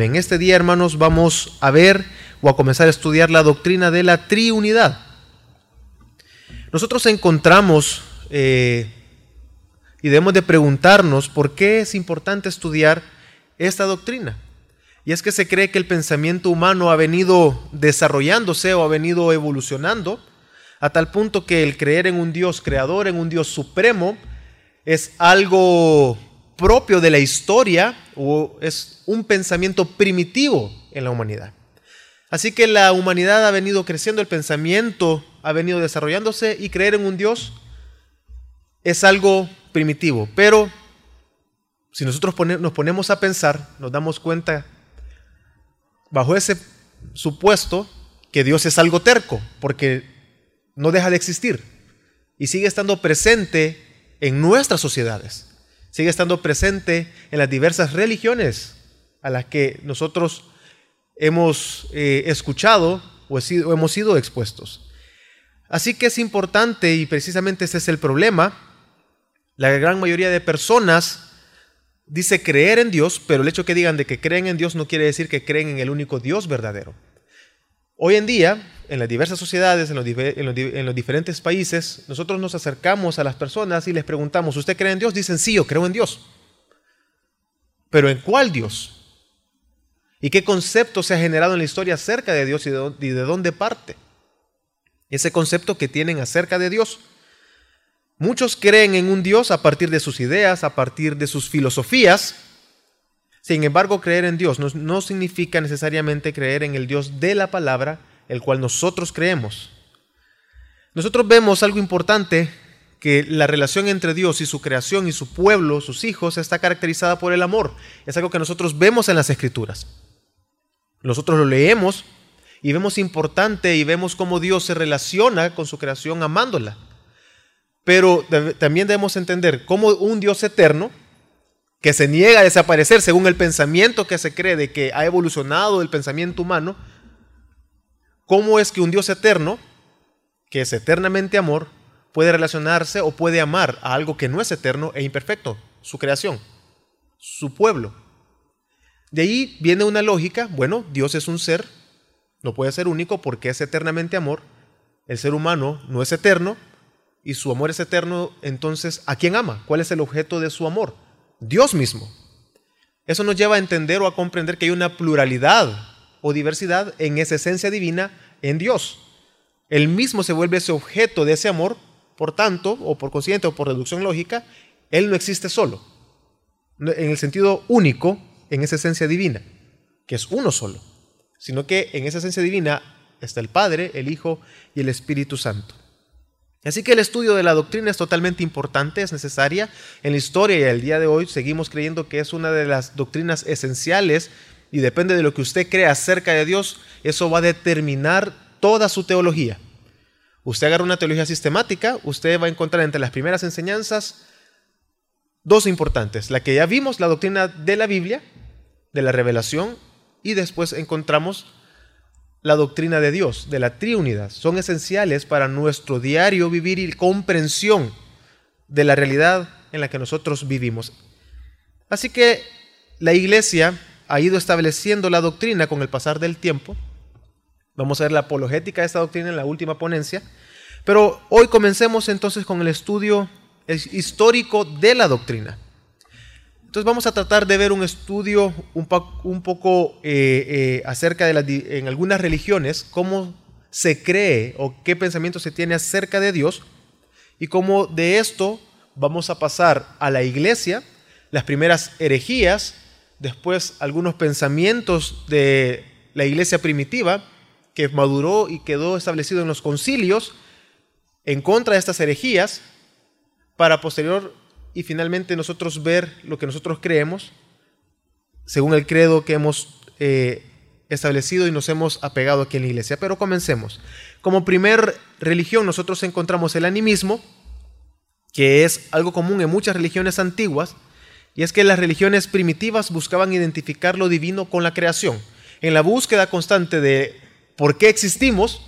En este día, hermanos, vamos a ver o a comenzar a estudiar la doctrina de la triunidad. Nosotros encontramos eh, y debemos de preguntarnos por qué es importante estudiar esta doctrina. Y es que se cree que el pensamiento humano ha venido desarrollándose o ha venido evolucionando a tal punto que el creer en un Dios creador, en un Dios supremo, es algo propio de la historia o es un pensamiento primitivo en la humanidad. Así que la humanidad ha venido creciendo, el pensamiento ha venido desarrollándose y creer en un Dios es algo primitivo. Pero si nosotros nos ponemos a pensar, nos damos cuenta, bajo ese supuesto, que Dios es algo terco, porque no deja de existir y sigue estando presente en nuestras sociedades sigue estando presente en las diversas religiones a las que nosotros hemos eh, escuchado o, hemos sido expuestos. Así que es importante, y precisamente ese es el problema, la gran mayoría de personas dice creer en Dios, pero el hecho que digan de que creen en Dios no quiere decir que creen en el único Dios verdadero. Hoy en día, en las diversas sociedades, en los, diferentes países, nosotros nos acercamos a las personas y les preguntamos, ¿usted cree en Dios? Dicen, sí, yo creo en Dios. Pero ¿en cuál Dios? ¿Y qué concepto se ha generado en la historia acerca de Dios y de dónde parte? Ese concepto que tienen acerca de Dios. Muchos creen en un Dios a partir de sus ideas, a partir de sus filosofías, sin embargo, creer en Dios no, significa necesariamente creer en el Dios de la palabra, el cual nosotros creemos. Nosotros vemos algo importante, que la relación entre Dios y su creación y su pueblo, sus hijos, está caracterizada por el amor. Es algo que nosotros vemos en las escrituras. Nosotros lo leemos y vemos importante y vemos cómo Dios se relaciona con su creación amándola. Pero también debemos entender cómo un Dios eterno, que se niega a desaparecer según el pensamiento que se cree de que ha evolucionado el pensamiento humano, ¿cómo es que un Dios eterno, que es eternamente amor, puede relacionarse o puede amar a algo que no es eterno e imperfecto, su creación, su pueblo? De ahí viene una lógica, bueno, Dios es un ser, no puede ser único porque es eternamente amor, el ser humano no es eterno y su amor es eterno, entonces, ¿a quién ama? ¿Cuál es el objeto de su amor? Dios mismo. Eso nos lleva a entender o a comprender que hay una pluralidad o diversidad en esa esencia divina en Dios. Él mismo se vuelve ese objeto de ese amor, por tanto, o por consiguiente o por reducción lógica, Él no existe solo, en el sentido único, en esa esencia divina, que es uno solo, sino que en esa esencia divina está el Padre, el Hijo y el Espíritu Santo. Así que el estudio de la doctrina es totalmente importante, es necesaria. En la historia y el día de hoy seguimos creyendo que es una de las doctrinas esenciales y depende de lo que usted crea acerca de Dios, eso va a determinar toda su teología. Usted agarra una teología sistemática, usted va a encontrar entre las primeras enseñanzas dos importantes. La que ya vimos, la doctrina de la Biblia, de la revelación, y después encontramos la doctrina de Dios, de la Trinidad, son esenciales para nuestro diario vivir y comprensión de la realidad en la que nosotros vivimos. Así que la iglesia ha ido estableciendo la doctrina con el pasar del tiempo. Vamos a ver la apologética de esta doctrina en la última ponencia. Pero hoy comencemos entonces con el estudio histórico de la doctrina. Entonces vamos a tratar de ver un estudio un, poco eh, eh, acerca de las, en algunas religiones, cómo se cree o qué pensamiento se tiene acerca de Dios y cómo de esto vamos a pasar a la iglesia, las primeras herejías, después algunos pensamientos de la iglesia primitiva que maduró y quedó establecido en los concilios en contra de estas herejías, para posterior y finalmente nosotros ver lo que nosotros creemos según el credo que hemos eh, establecido y nos hemos apegado aquí en la iglesia. Pero comencemos. Como primer religión nosotros encontramos el animismo, que es algo común en muchas religiones antiguas, y es que las religiones primitivas buscaban identificar lo divino con la creación. En la búsqueda constante de por qué existimos,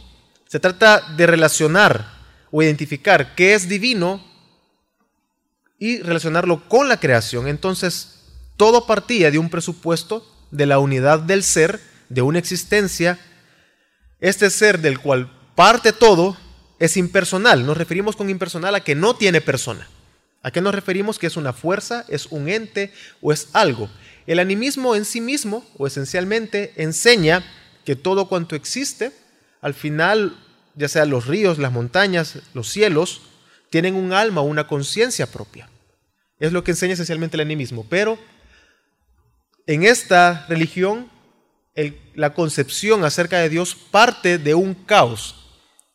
se trata de relacionar o identificar qué es divino y relacionarlo con la creación. Entonces, todo partía de un presupuesto de la unidad del ser, de una existencia, este ser del cual parte todo es impersonal. Nos referimos con impersonal a que no tiene persona. ¿A qué nos referimos? Que es una fuerza, es un ente o es algo. El animismo en sí mismo, o esencialmente, enseña que todo cuanto existe, al final, ya sea los ríos, las montañas, los cielos, tienen un alma, una conciencia propia. Es lo que enseña esencialmente el animismo. Pero en esta religión, la concepción acerca de Dios parte de un caos,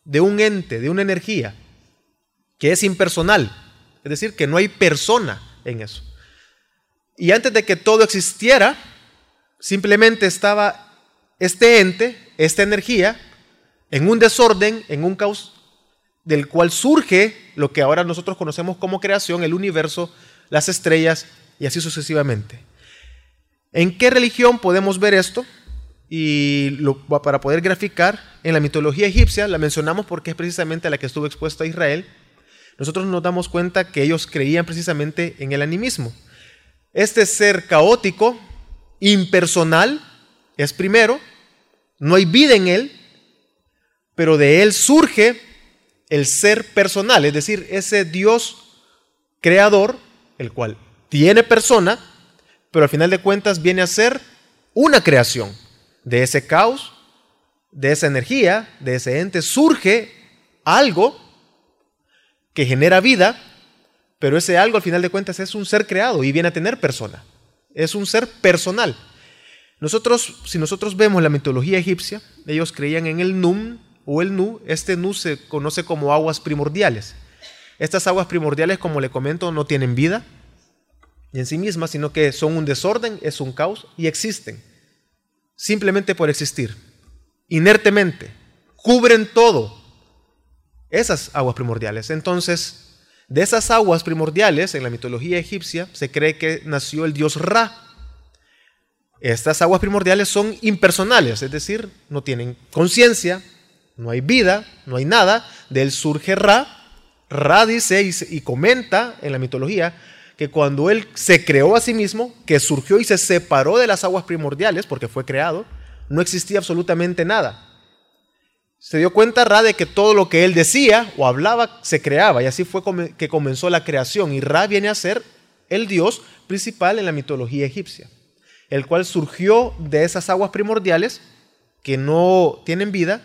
de un ente, de una energía, que es impersonal. Es decir, que no hay persona en eso. Y antes de que todo existiera, simplemente estaba este ente, esta energía, en un desorden, en un caos, del cual surge lo que ahora nosotros conocemos como creación, el universo, las estrellas y así sucesivamente. ¿En qué religión podemos ver esto? Y para poder graficar, en la mitología egipcia, la mencionamos porque es precisamente la que estuvo expuesta a Israel, nosotros nos damos cuenta que ellos creían precisamente en el animismo. Este ser caótico, impersonal, es primero, no hay vida en él, pero de él surge el ser personal, es decir, ese Dios creador, el cual tiene persona, pero al final de cuentas viene a ser una creación. De ese caos, de esa energía, de ese ente, surge algo que genera vida pero ese algo al final de cuentas es un ser creado y viene a tener persona. Es un ser personal. Nosotros, si nosotros vemos la mitología egipcia, ellos creían en el Num o el Nu. Este Nu se conoce como aguas primordiales. Estas aguas primordiales, como le comento, no tienen vida en sí mismas, sino que son un desorden, es un caos y existen. Simplemente por existir. Inertemente. Cubren todo. Esas aguas primordiales. Entonces, de esas aguas primordiales, en la mitología egipcia, se cree que nació el dios Ra. Estas aguas primordiales son impersonales, es decir, no tienen conciencia, no hay vida, no hay nada. De él surge Ra. Ra dice y, comenta en la mitología que cuando él se creó a sí mismo, que surgió y se separó de las aguas primordiales, porque fue creado, no existía absolutamente nada se dio cuenta Ra de que todo lo que él decía o hablaba se creaba y así fue que comenzó la creación y Ra viene a ser el dios principal en la mitología egipcia, el cual surgió de esas aguas primordiales que no tienen vida,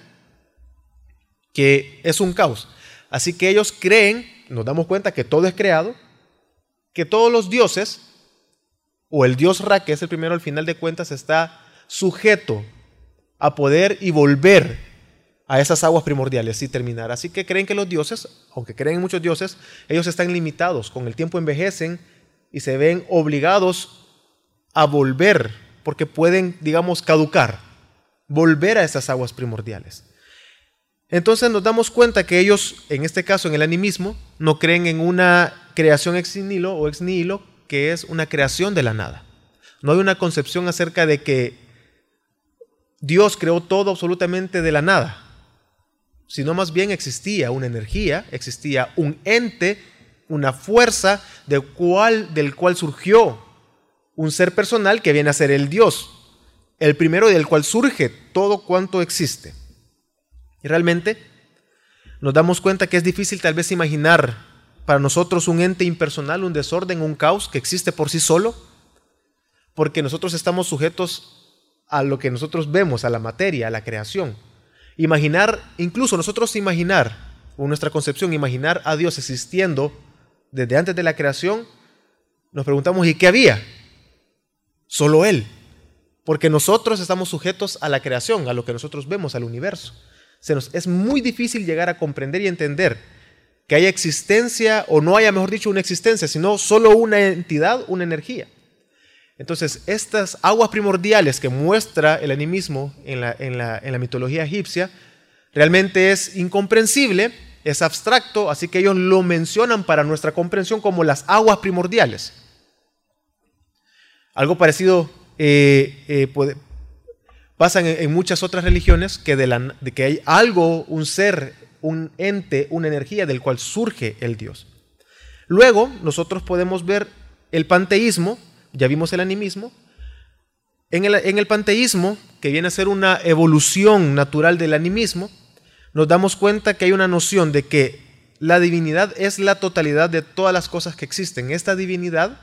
que es un caos. Así que ellos creen, nos damos cuenta que todo es creado, que todos los dioses, o el dios Ra, que es el primero al final de cuentas, está sujeto a poder y volver a esas aguas primordiales y terminar. Así que creen que los dioses, aunque creen en muchos dioses, ellos están limitados, con el tiempo envejecen y se ven obligados a volver, porque pueden, digamos, caducar, volver a esas aguas primordiales. Entonces nos damos cuenta que ellos, en este caso en el animismo, no creen en una creación ex nihilo o ex nihilo, que es una creación de la nada. No hay una concepción acerca de que Dios creó todo absolutamente de la nada sino más bien existía una energía, existía un ente, una fuerza del cual, del cual surgió un ser personal que viene a ser el Dios, el primero del cual surge todo cuanto existe. Y realmente nos damos cuenta que es difícil tal vez imaginar para nosotros un ente impersonal, un desorden, un caos que existe por sí solo, porque nosotros estamos sujetos a lo que nosotros vemos, a la materia, a la creación. Imaginar, incluso nosotros imaginar, o nuestra concepción, imaginar a Dios existiendo desde antes de la creación, nos preguntamos, ¿y qué había? Solo Él. Porque nosotros estamos sujetos a la creación, a lo que nosotros vemos, al universo. Se nos, es muy difícil llegar a comprender y entender que haya existencia, o no haya, mejor dicho, una existencia, sino solo una entidad, una energía. Entonces, estas aguas primordiales que muestra el animismo en la, mitología egipcia, realmente es incomprensible, es abstracto, así que ellos lo mencionan para nuestra comprensión como las aguas primordiales. Algo parecido eh, eh, pasa en, muchas otras religiones que, de que hay algo, un ser, un ente, una energía del cual surge el Dios. Luego nosotros podemos ver el panteísmo, ya vimos el animismo, En el, en el panteísmo, que viene a ser una evolución natural del animismo, nos damos cuenta que hay una noción de que la divinidad es la totalidad de todas las cosas que existen. Esta divinidad,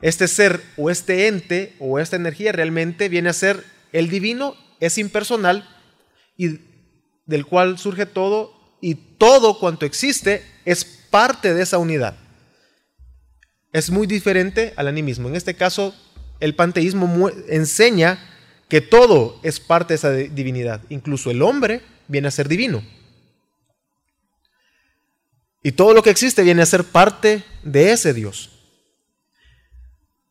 este ser o este ente o esta energía realmente viene a ser el divino, es impersonal y del cual surge todo y todo cuanto existe es parte de esa unidad. Es muy diferente al animismo. En este caso, el panteísmo enseña que todo es parte de esa divinidad. Incluso el hombre viene a ser divino. Y todo lo que existe viene a ser parte de ese Dios.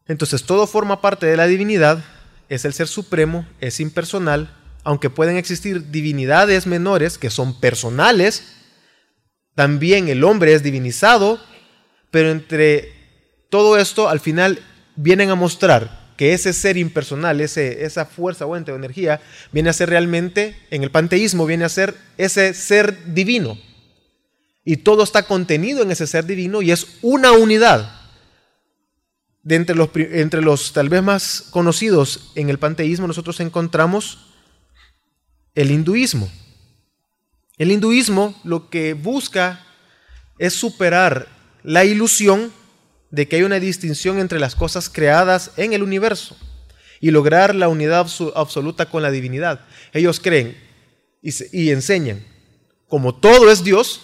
Entonces todo forma parte de la divinidad, es el ser supremo, es impersonal, aunque pueden existir divinidades menores que son personales, también el hombre es divinizado, pero entre todo esto al final vienen a mostrar que ese ser impersonal, ese, esa fuerza o ente energía, viene a ser realmente, en el panteísmo, viene a ser ese ser divino. Y todo está contenido en ese ser divino y es una unidad. De entre los, entre los tal vez más conocidos en el panteísmo, nosotros encontramos el hinduismo. El hinduismo lo que busca es superar la ilusión de que hay una distinción entre las cosas creadas en el universo y lograr la unidad absoluta con la divinidad. Ellos creen y, enseñan, como todo es Dios,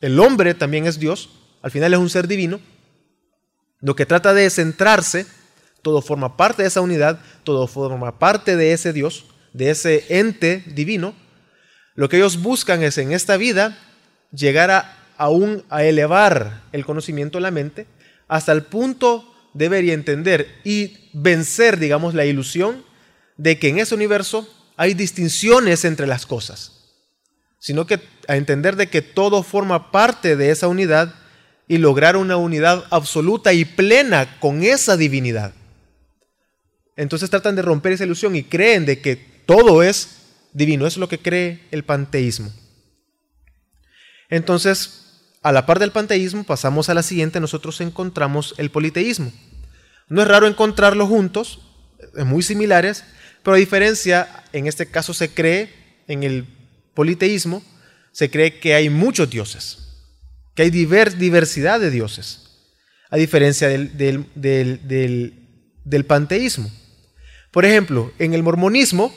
el hombre también es Dios, al final es un ser divino, lo que trata de centrarse, todo forma parte de esa unidad, todo forma parte de ese Dios, de ese ente divino, lo que ellos buscan es en esta vida llegar a aún a elevar el conocimiento de la mente hasta el punto de ver y entender y vencer, digamos, la ilusión de que en ese universo hay distinciones entre las cosas, sino que a entender de que todo forma parte de esa unidad y lograr una unidad absoluta y plena con esa divinidad. Entonces tratan de romper esa ilusión y creen de que todo es divino, es lo que cree el panteísmo. Entonces, a la par del panteísmo, pasamos a la siguiente, nosotros encontramos el politeísmo. No es raro encontrarlos juntos, muy similares, pero a diferencia, en este caso se cree, en el politeísmo, se cree que hay muchos dioses, que hay diversidad de dioses, a diferencia del, del panteísmo. Por ejemplo, en el mormonismo,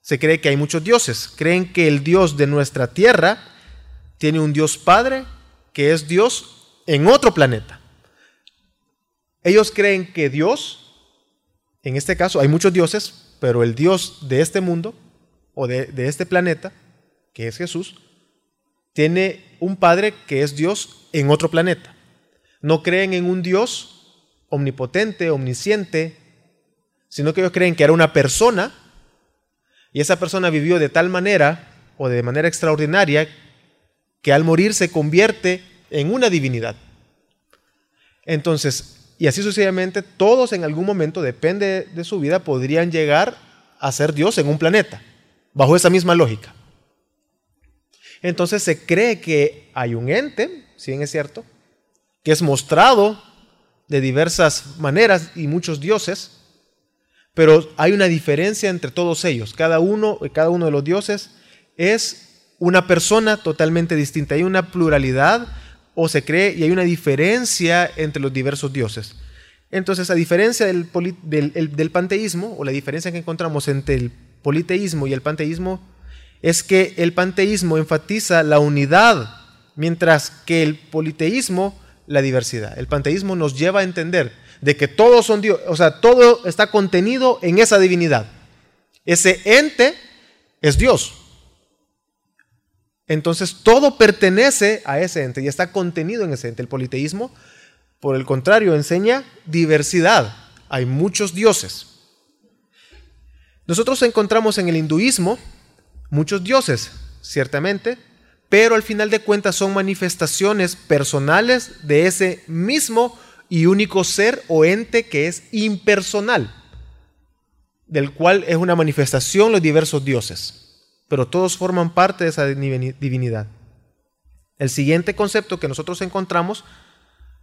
se cree que hay muchos dioses. Creen que el Dios de nuestra tierra tiene un Dios Padre que es Dios en otro planeta. Ellos creen que Dios, en este caso hay muchos dioses, pero el Dios de este mundo o de, de este planeta, que es Jesús, tiene un Padre que es Dios en otro planeta. No creen en un Dios omnipotente, omnisciente, sino que ellos creen que era una persona y esa persona vivió de tal manera o de manera extraordinaria que al morir se convierte en una divinidad. Entonces, y así sucesivamente, todos en algún momento, depende de su vida, podrían llegar a ser Dios en un planeta, bajo esa misma lógica. Entonces se cree que hay un ente, si bien es cierto, que es mostrado de diversas maneras y muchos dioses, pero hay una diferencia entre todos ellos. Cada uno, cada uno de los dioses es una persona totalmente distinta. Hay una pluralidad o se cree y hay una diferencia entre los diversos dioses. Entonces, a diferencia del, del, panteísmo, o la diferencia que encontramos entre el politeísmo y el panteísmo, es que el panteísmo enfatiza la unidad, mientras que el politeísmo la diversidad. El panteísmo nos lleva a entender de que todos son Dios, o sea, todo está contenido en esa divinidad. Ese ente es Dios. Entonces todo pertenece a ese ente y está contenido en ese ente. El politeísmo, por el contrario, enseña diversidad. Hay muchos dioses. Nosotros encontramos en el hinduismo muchos dioses, ciertamente, pero al final de cuentas son manifestaciones personales de ese mismo y único ser o ente que es impersonal, del cual es una manifestación los diversos dioses, pero todos forman parte de esa divinidad. El siguiente concepto que nosotros encontramos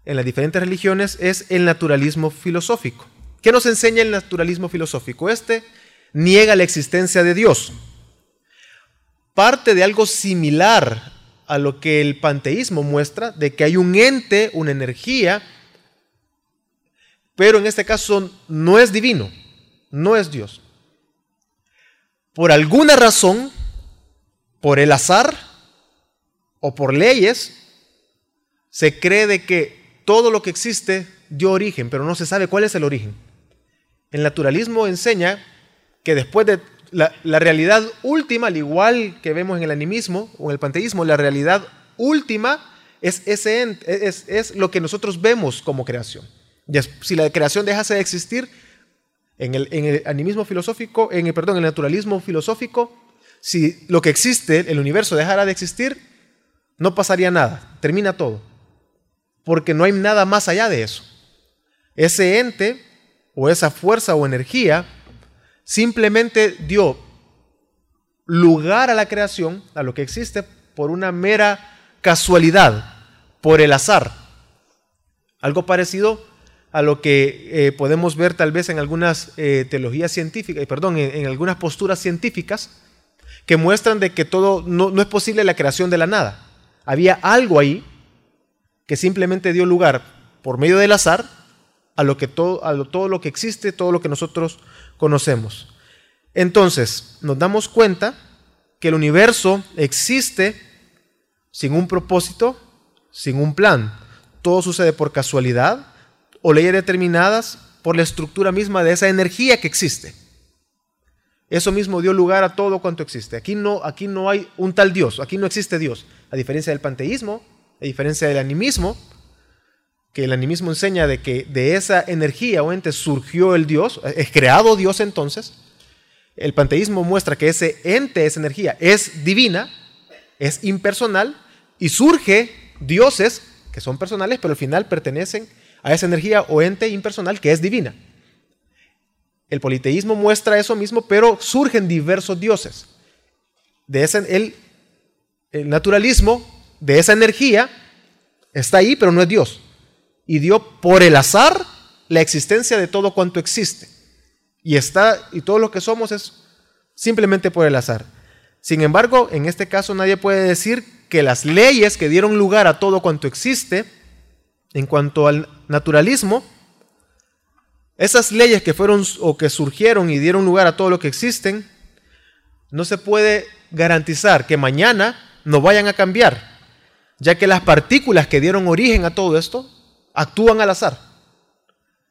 en las diferentes religiones es el naturalismo filosófico. ¿Qué ¿Qué nos enseña el naturalismo filosófico? Este niega la existencia de Dios. Parte de algo similar a lo que el panteísmo muestra, de que hay un ente, una energía, pero en este caso no es divino, no es Dios. Por alguna razón, por el azar o por leyes, se cree de que todo lo que existe dio origen, pero no se sabe cuál es el origen. El naturalismo enseña que después de la, realidad última, al igual que vemos en el animismo o en el panteísmo, la realidad última es, ese, es, es lo que nosotros vemos como creación. Si la creación dejase de existir, en el, en el animismo filosófico, en el, perdón, en el naturalismo filosófico, si lo que existe, el universo dejara de existir, no pasaría nada, termina todo. Porque no hay nada más allá de eso. Ese ente o esa fuerza o energía simplemente dio lugar a la creación, a lo que existe, por una mera casualidad, por el azar. Algo parecido a lo que eh, podemos ver tal vez en algunas eh, teologías científicas, eh, perdón, en, algunas posturas científicas que muestran de que todo no, es posible la creación de la nada. Había algo ahí que simplemente dio lugar por medio del azar a lo que todo, a todo lo que existe, todo lo que nosotros conocemos. Entonces, nos damos cuenta que el universo existe sin un propósito, sin un plan. Todo sucede por casualidad, o leyes determinadas por la estructura misma de esa energía que existe. Eso mismo dio lugar a todo cuanto existe. Aquí no, aquí no hay un tal Dios, aquí no existe Dios. A diferencia del panteísmo, a diferencia del animismo, que el animismo enseña de que de esa energía o ente surgió el Dios, es creado Dios entonces. El panteísmo muestra que ese ente, esa energía, es divina, es impersonal y surge dioses que son personales, pero al final pertenecen a esa energía o ente impersonal que es divina. El politeísmo muestra eso mismo, pero surgen diversos dioses. De ese, el, el naturalismo de esa energía está ahí, pero no es Dios. Y dio por el azar la existencia de todo cuanto existe. Y está y todo lo que somos es simplemente por el azar. Sin embargo, en este caso nadie puede decir que las leyes que dieron lugar a todo cuanto existe en cuanto al naturalismo, esas leyes que fueron o que surgieron y dieron lugar a todo lo que existen, no se puede garantizar que mañana no vayan a cambiar, ya que las partículas que dieron origen a todo esto actúan al azar.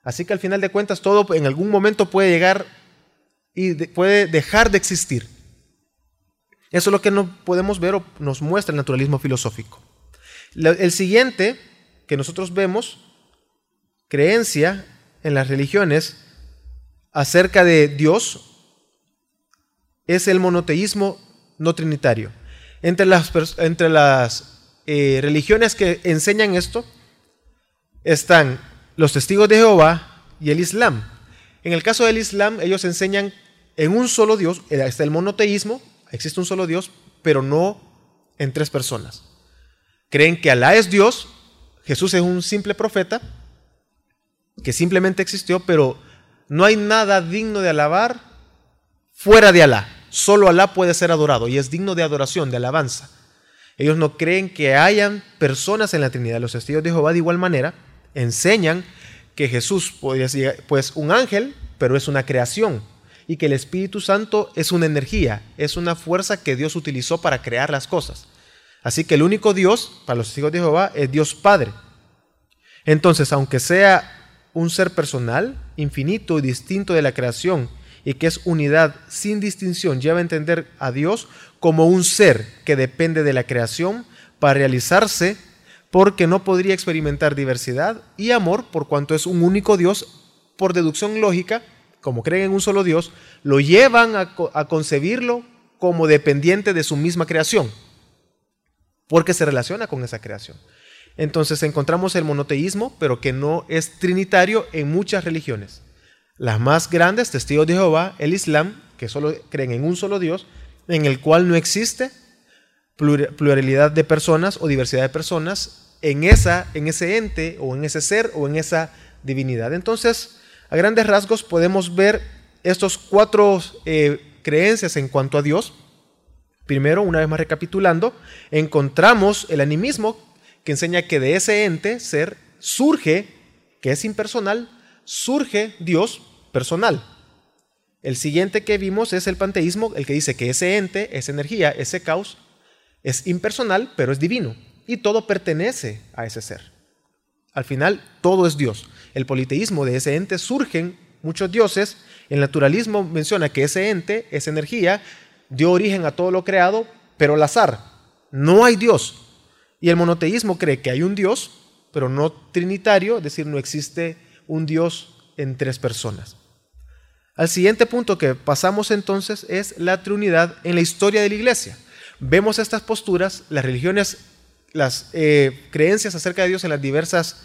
Así que al final de cuentas todo en algún momento puede llegar y puede dejar de existir. Eso es lo que no podemos ver o nos muestra el naturalismo filosófico. El siguiente que nosotros vemos creencia en las religiones acerca de Dios es el monoteísmo no trinitario. Entre las, entre las eh, religiones que enseñan esto están los testigos de Jehová y el Islam. En el caso del Islam, ellos enseñan en un solo Dios, eh, está el monoteísmo, existe un solo Dios, pero no en tres personas. Creen que Alá es Dios Jesús es un simple profeta que simplemente existió, pero no hay nada digno de alabar fuera de Alá. Solo Alá puede ser adorado y es digno de adoración, de alabanza. Ellos no creen que hayan personas en la Trinidad. Los testigos de Jehová de igual manera enseñan que Jesús podría ser pues un ángel, pero es una creación y que el Espíritu Santo es una energía, es una fuerza que Dios utilizó para crear las cosas. Así que el único Dios para los hijos de Jehová es Dios Padre. Entonces, aunque sea un ser personal, infinito y distinto de la creación, y que es unidad sin distinción, lleva a entender a Dios como un ser que depende de la creación para realizarse, porque no podría experimentar diversidad y amor por cuanto es un único Dios, por deducción lógica, como creen en un solo Dios, lo llevan a, concebirlo como dependiente de su misma creación porque se relaciona con esa creación. Entonces encontramos el monoteísmo, pero que no es trinitario en muchas religiones. Las más grandes, testigos de Jehová, el Islam, que solo creen en un solo Dios, en el cual no existe pluralidad de personas o diversidad de personas en, esa, en ese ente o en ese ser o en esa divinidad. Entonces, A grandes rasgos podemos ver estos cuatro eh, creencias en cuanto a Dios. Primero, una vez más recapitulando, encontramos el animismo que enseña que de ese ente, ser, surge, que es impersonal, surge Dios personal. El siguiente que vimos es el panteísmo, el que dice que ese ente, esa energía, ese caos, es impersonal, pero es divino. Y todo pertenece a ese ser. Al final, todo es Dios. El politeísmo de ese ente surgen muchos dioses. El naturalismo menciona que ese ente, esa energía, dio origen a todo lo creado, pero al azar. No hay Dios. Y el monoteísmo cree que hay un Dios, pero no trinitario, es decir, no existe un Dios en tres personas. Al siguiente punto que pasamos entonces es la Trinidad en la historia de la iglesia. Vemos estas posturas, las religiones, las eh, creencias acerca de Dios en las diversas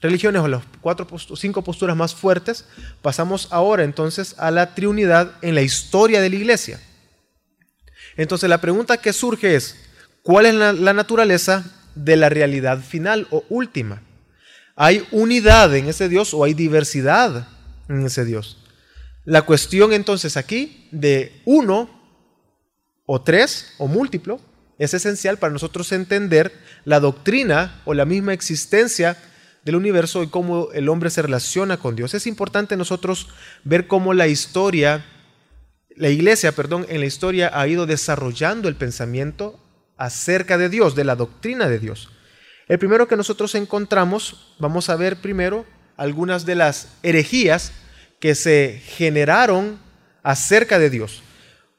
religiones o las cuatro cinco posturas más fuertes. Pasamos ahora entonces a la Trinidad en la historia de la iglesia. Entonces la pregunta que surge es, ¿cuál es la naturaleza de la realidad final o última? ¿Hay unidad en ese Dios o hay diversidad en ese Dios? La cuestión entonces aquí de uno o tres o múltiplo es esencial para nosotros entender la doctrina o la misma existencia del universo y cómo el hombre se relaciona con Dios. Es importante nosotros ver cómo la historia, la iglesia, perdón, en la historia ha ido desarrollando el pensamiento acerca de Dios, de la doctrina de Dios. El primero que nosotros encontramos, vamos a ver primero algunas de las herejías que se generaron acerca de Dios.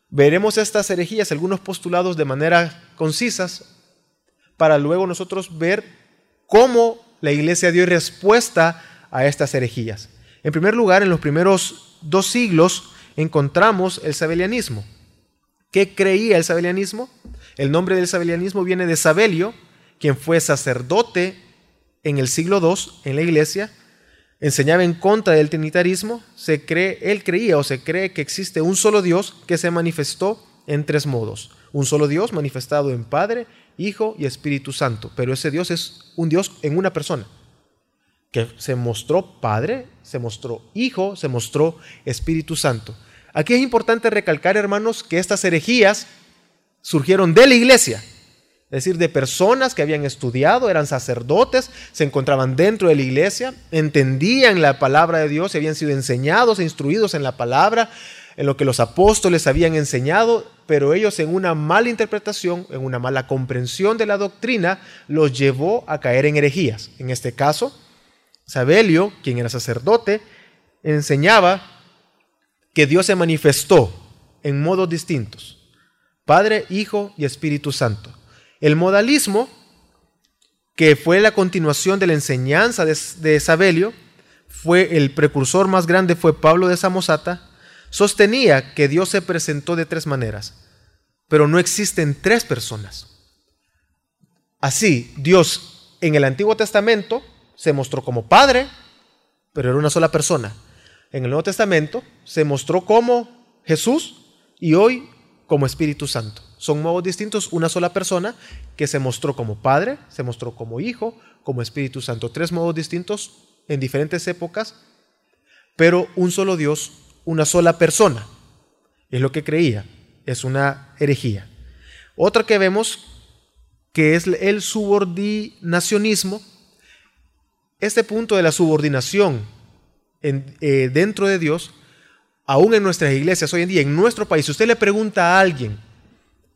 Veremos estas herejías, algunos postulados de manera concisas, para luego nosotros ver cómo la iglesia dio respuesta a estas herejías. En primer lugar, en los primeros dos siglos encontramos el sabelianismo. ¿Qué creía el sabelianismo? El nombre del sabelianismo viene de Sabelio, quien fue sacerdote en el siglo II en la iglesia, enseñaba en contra del trinitarismo, se cree, él creía o se cree que existe un solo Dios que se manifestó en tres modos. Un solo Dios manifestado en Padre, Hijo y Espíritu Santo. Pero ese Dios es un Dios en una persona, que se mostró Padre, se mostró Hijo, se mostró Espíritu Santo. Aquí es importante recalcar, hermanos, que estas herejías surgieron de la iglesia es decir, de personas que habían estudiado, eran sacerdotes, se encontraban dentro de la iglesia, entendían la palabra de Dios, habían sido enseñados e instruidos en la palabra, en lo que los apóstoles habían enseñado, pero ellos en una mala interpretación, en una mala comprensión de la doctrina, los llevó a caer en herejías. En este caso, Sabelio, quien era sacerdote, enseñaba que Dios se manifestó en modos distintos, Padre, Hijo y Espíritu Santo. El modalismo, que fue la continuación de la enseñanza de, Sabelio, fue el precursor más grande fue Pablo de Samosata, sostenía que Dios se presentó de tres maneras, pero no existen tres personas. Así, Dios en el Antiguo Testamento se mostró como Padre, pero era una sola persona. En el Nuevo Testamento se mostró como Jesús y hoy como Espíritu Santo. Son modos distintos, una sola persona que se mostró como Padre, se mostró como Hijo, como Espíritu Santo. Tres modos distintos en diferentes épocas, pero un solo Dios, una sola persona. Es lo que creía. Es una herejía. Otra que vemos que es el subordinacionismo. Este punto de la subordinación eh, dentro de Dios, aún en nuestras iglesias hoy en día, en nuestro país, si usted le pregunta a alguien,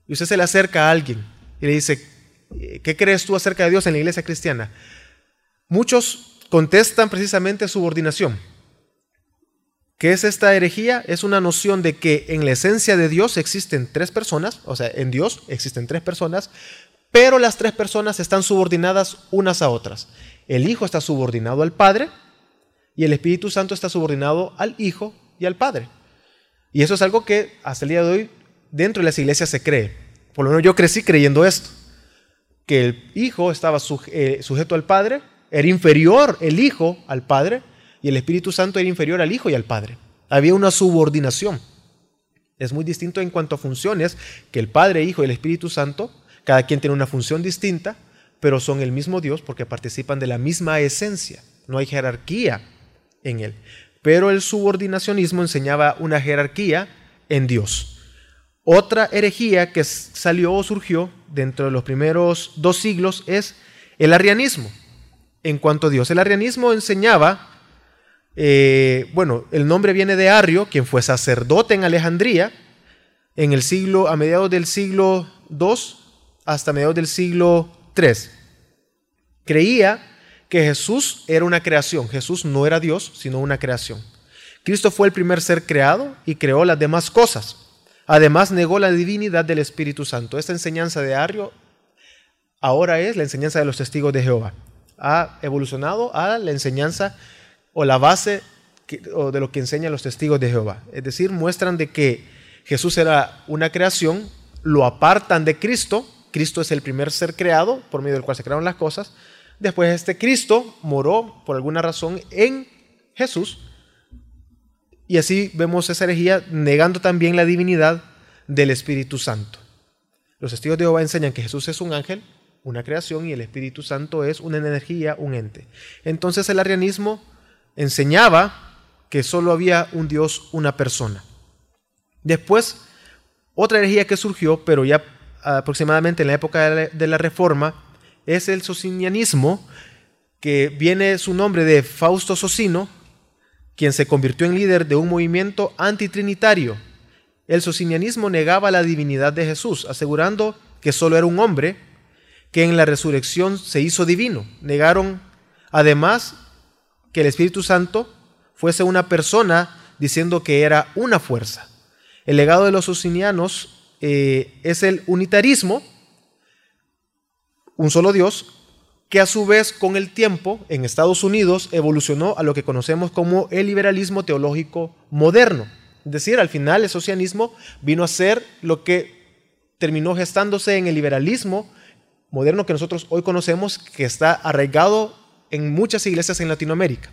y usted se le acerca a alguien y le dice, ¿qué crees tú acerca de Dios en la iglesia cristiana? Muchos contestan precisamente subordinación. ¿Qué es esta herejía? Es una noción de que en la esencia de Dios existen tres personas, o sea, en Dios existen tres personas, pero las tres personas están subordinadas unas a otras. El Hijo está subordinado al Padre y el Espíritu Santo está subordinado al Hijo y al Padre. Y eso es algo que hasta el día de hoy dentro de las iglesias se cree. Por lo menos yo crecí creyendo esto, que el hijo estaba eh, sujeto al padre, era inferior el hijo al padre y el Espíritu Santo era inferior al hijo y al padre. Había una subordinación. Es muy distinto en cuanto a funciones, que el Padre, Hijo y el Espíritu Santo, cada quien tiene una función distinta, pero son el mismo Dios porque participan de la misma esencia. No hay jerarquía en él. pero el subordinacionismo enseñaba una jerarquía en Dios. Otra herejía que salió o surgió dentro de los primeros dos siglos es el arrianismo en cuanto a Dios. El arrianismo enseñaba, eh, bueno, el nombre viene de Arrio, quien fue sacerdote en Alejandría en el siglo, a mediados del siglo II hasta mediados del siglo III. Creía que Jesús era una creación. Jesús no era Dios, sino una creación. Cristo fue el primer ser creado y creó las demás cosas. Además negó la divinidad del Espíritu Santo. Esta enseñanza de Arrio ahora es la enseñanza de los testigos de Jehová. Ha evolucionado a la enseñanza o la base de lo que enseñan los testigos de Jehová. Es decir, muestran de que Jesús era una creación, lo apartan de Cristo. Cristo es el primer ser creado por medio del cual se crearon las cosas Después este Cristo moró por alguna razón en Jesús. Y así vemos esa herejía negando también la divinidad del Espíritu Santo. Los testigos de Jehová enseñan que Jesús es un ángel, una creación, y el Espíritu Santo es una energía, un ente. Entonces el arianismo enseñaba que solo había un Dios, una persona. Después, otra herejía que surgió, pero ya aproximadamente en la época de la Reforma, es el socinianismo, que viene su nombre de Fausto Socino, quien se convirtió en líder de un movimiento antitrinitario. El socinianismo negaba la divinidad de Jesús, asegurando que solo era un hombre, que en la resurrección se hizo divino. Negaron además que el Espíritu Santo fuese una persona, diciendo que era una fuerza. El legado de los socinianos eh, es el unitarismo, un solo Dios, que a su vez con el tiempo en Estados Unidos evolucionó a lo que conocemos como el liberalismo teológico moderno. Es decir, al final el socialismo vino a ser lo que terminó gestándose en el liberalismo moderno que nosotros hoy conocemos, que está arraigado en muchas iglesias en Latinoamérica.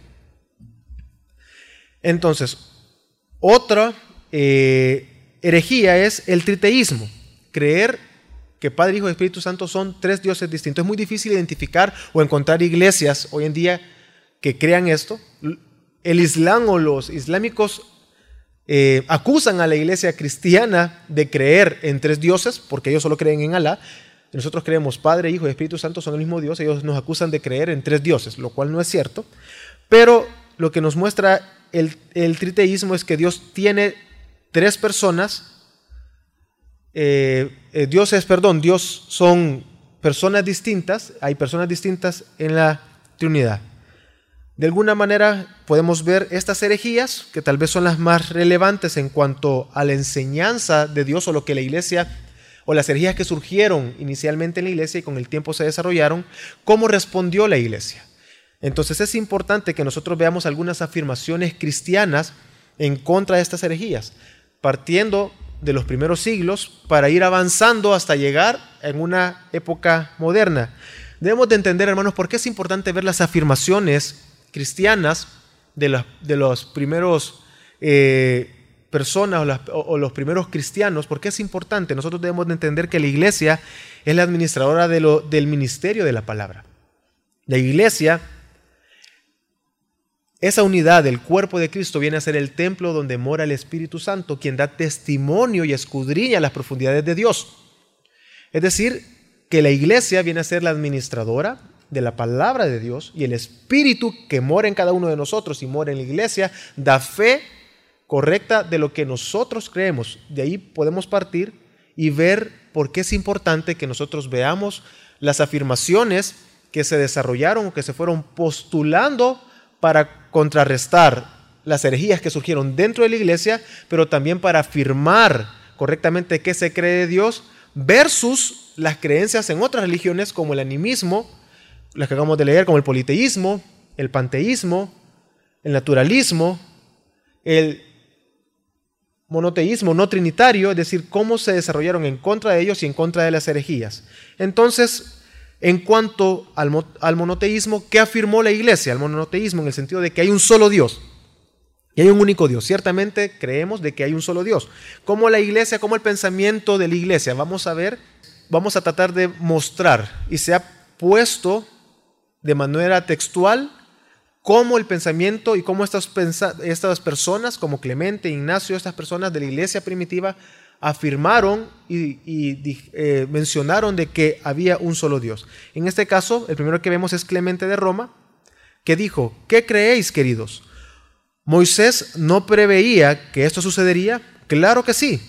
Entonces, otra eh, herejía es el triteísmo, creer que Padre, Hijo y Espíritu Santo son tres dioses distintos. Es muy difícil identificar o encontrar iglesias hoy en día que crean esto. El Islam o los islámicos eh, acusan a la iglesia cristiana de creer en tres dioses, porque ellos solo creen en Alá. Nosotros creemos Padre, Hijo y Espíritu Santo son el mismo Dios. Ellos nos acusan de creer en tres dioses, lo cual no es cierto. Pero lo que nos muestra el, triteísmo es que Dios tiene tres personas eh, eh, Dios es, perdón, Dios son personas distintas, hay personas distintas en la Trinidad. De alguna manera podemos ver estas herejías, que tal vez son las más relevantes en cuanto a la enseñanza de Dios o lo que la iglesia, o las herejías que surgieron inicialmente en la iglesia y con el tiempo se desarrollaron, cómo respondió la iglesia. Entonces es importante que nosotros veamos algunas afirmaciones cristianas en contra de estas herejías, partiendo de los primeros siglos para ir avanzando hasta llegar en una época moderna. Debemos de entender, hermanos, por qué es importante ver las afirmaciones cristianas de, de los primeros eh, personas o, los primeros cristianos, por qué es importante. Nosotros debemos de entender que la iglesia es la administradora de lo, del ministerio de la palabra. La iglesia esa unidad del cuerpo de Cristo viene a ser el templo donde mora el Espíritu Santo, quien da testimonio y escudriña las profundidades de Dios. Es decir, que la iglesia viene a ser la administradora de la palabra de Dios y el Espíritu que mora en cada uno de nosotros y mora en la iglesia da fe correcta de lo que nosotros creemos. De ahí podemos partir y ver por qué es importante que nosotros veamos las afirmaciones que se desarrollaron o que se fueron postulando para contrarrestar las herejías que surgieron dentro de la iglesia, pero también para afirmar correctamente qué se cree de Dios versus las creencias en otras religiones como el animismo, las que acabamos de leer, como el politeísmo, el panteísmo, el naturalismo, el monoteísmo no trinitario, es decir, cómo se desarrollaron en contra de ellos y en contra de las herejías. Entonces, en cuanto al, monoteísmo, ¿qué afirmó la iglesia? El monoteísmo en el sentido de que hay un solo Dios. Y hay un único Dios. Ciertamente creemos de que hay un solo Dios. Como la iglesia, como el pensamiento de la iglesia. Vamos a ver, vamos a tratar de mostrar. Y se ha puesto de manera textual cómo el pensamiento y cómo estas, estas personas, como Clemente, Ignacio, estas personas de la iglesia primitiva, afirmaron y, eh, mencionaron de que había un solo Dios. En este caso, el primero que vemos es Clemente de Roma, que dijo, ¿qué creéis, queridos? ¿Moisés no preveía que esto sucedería? Claro que sí.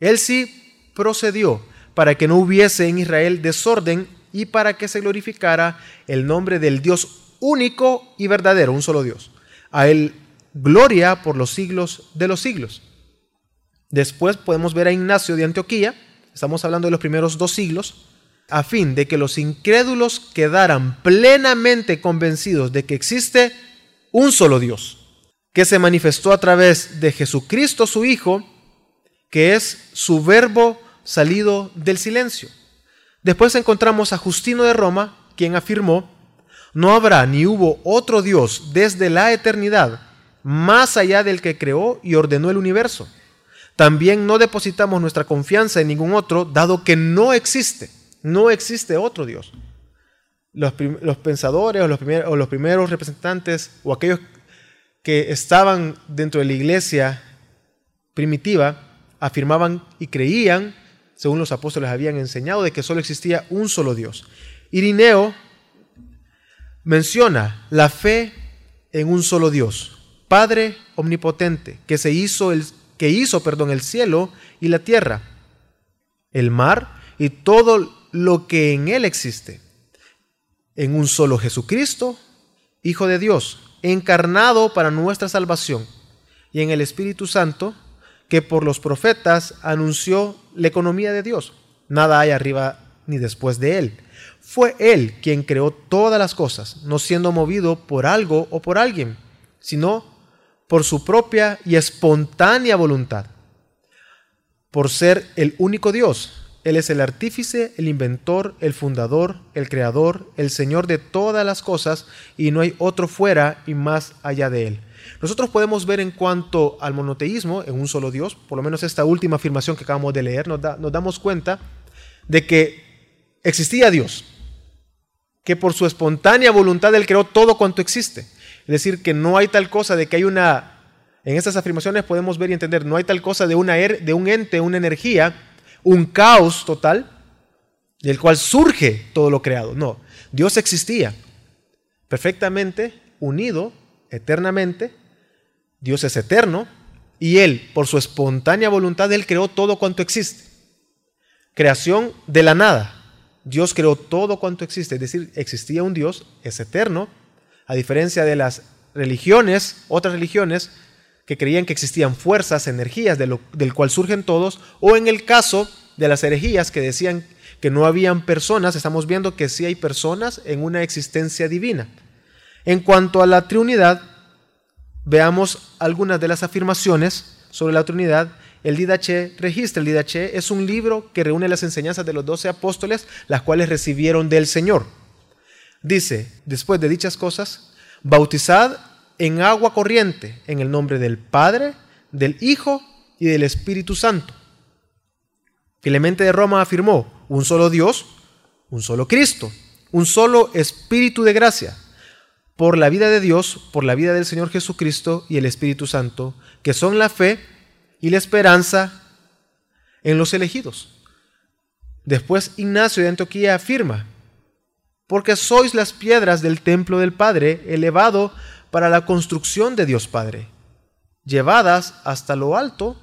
Él sí procedió para que no hubiese en Israel desorden y para que se glorificara el nombre del Dios único y verdadero, un solo Dios. A él gloria por los siglos de los siglos. Después podemos ver a Ignacio de Antioquía, estamos hablando de los primeros dos siglos, a fin de que los incrédulos quedaran plenamente convencidos de que existe un solo Dios, que se manifestó a través de Jesucristo su Hijo, que es su verbo salido del silencio. Después encontramos a Justino de Roma, quien afirmó, no habrá ni hubo otro Dios desde la eternidad más allá del que creó y ordenó el universo también no depositamos nuestra confianza en ningún otro, dado que no existe, no existe otro Dios. Los, pensadores o los, o los primeros representantes o aquellos que estaban dentro de la iglesia primitiva afirmaban y creían, según los apóstoles habían enseñado, de que solo existía un solo Dios. Irineo menciona la fe en un solo Dios, Padre omnipotente, que se hizo el que hizo, perdón, el cielo y la tierra, el mar y todo lo que en él existe, en un solo Jesucristo, Hijo de Dios, encarnado para nuestra salvación, y en el Espíritu Santo, que por los profetas anunció la economía de Dios. Nada hay arriba ni después de él. Fue él quien creó todas las cosas, no siendo movido por algo o por alguien, sino por su propia y espontánea voluntad. Por ser el único Dios, Él es el artífice, el inventor, el fundador, el creador, el Señor de todas las cosas, y no hay otro fuera y más allá de Él. Nosotros podemos ver en cuanto al monoteísmo, en un solo Dios, por lo menos esta última afirmación que acabamos de leer, nos, nos damos cuenta de que existía Dios, que por su espontánea voluntad Él creó todo cuanto existe. Es decir, que no hay tal cosa de que hay una, en estas afirmaciones podemos ver y entender, no hay tal cosa de, una, er, de un ente, una energía, un caos total, del cual surge todo lo creado. No, Dios existía perfectamente unido, eternamente, Dios es eterno, y Él, por su espontánea voluntad, Él creó todo cuanto existe. Creación de la nada. Dios creó todo cuanto existe, es decir, existía un Dios, es eterno, a diferencia de las religiones, otras religiones, que creían que existían fuerzas, energías del cual surgen todos, o en el caso de las herejías que decían que no habían personas, estamos viendo que sí hay personas en una existencia divina. En cuanto a la Trinidad, veamos algunas de las afirmaciones sobre la Trinidad. El Didache registra, el Didache es un libro que reúne las enseñanzas de los doce apóstoles, las cuales recibieron del Señor. Dice, después de dichas cosas, bautizad en agua corriente en el nombre del Padre, del Hijo y del Espíritu Santo. Clemente de Roma afirmó, un solo Dios, un solo Cristo, un solo Espíritu de gracia, por la vida de Dios, por la vida del Señor Jesucristo y el Espíritu Santo, que son la fe y la esperanza en los elegidos. Después Ignacio de Antioquía afirma, porque sois las piedras del templo del Padre, elevado para la construcción de Dios Padre, llevadas hasta lo alto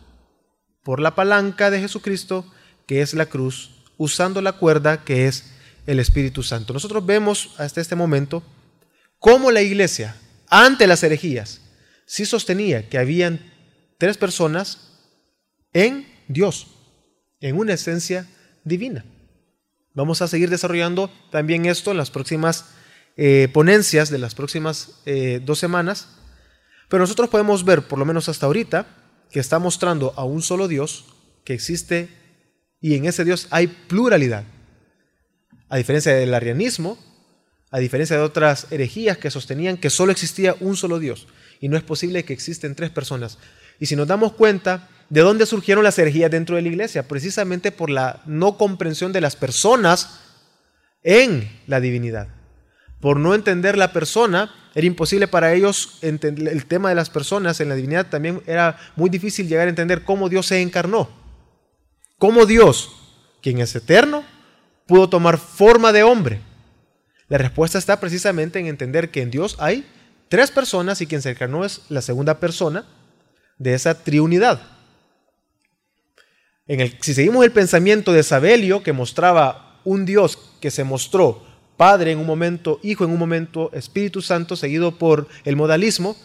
por la palanca de Jesucristo, que es la cruz, usando la cuerda que es el Espíritu Santo. Nosotros vemos hasta este momento cómo la iglesia, ante las herejías, sí sostenía que habían tres personas en Dios, en una esencia divina. Vamos a seguir desarrollando también esto en las próximas eh, ponencias de las próximas eh, dos semanas. Pero nosotros podemos ver, por lo menos hasta ahorita, que está mostrando a un solo Dios que existe y en ese Dios hay pluralidad. A diferencia del arianismo, a diferencia de otras herejías que sostenían que solo existía un solo Dios y no es posible que existen tres personas. Y si nos damos cuenta, ¿De dónde surgieron las herejías dentro de la iglesia? Precisamente por la no comprensión de las personas en la divinidad. Por no entender la persona era imposible para ellos entender el tema de las personas en la divinidad, también era muy difícil llegar a entender cómo Dios se encarnó. Cómo Dios, quien es eterno, pudo tomar forma de hombre. La respuesta está precisamente en entender que en Dios hay tres personas y quien se encarnó es la segunda persona de esa triunidad. Si seguimos el pensamiento de Sabelio, que mostraba un Dios que se mostró Padre en un momento, Hijo en un momento, Espíritu Santo, seguido por el modalismo,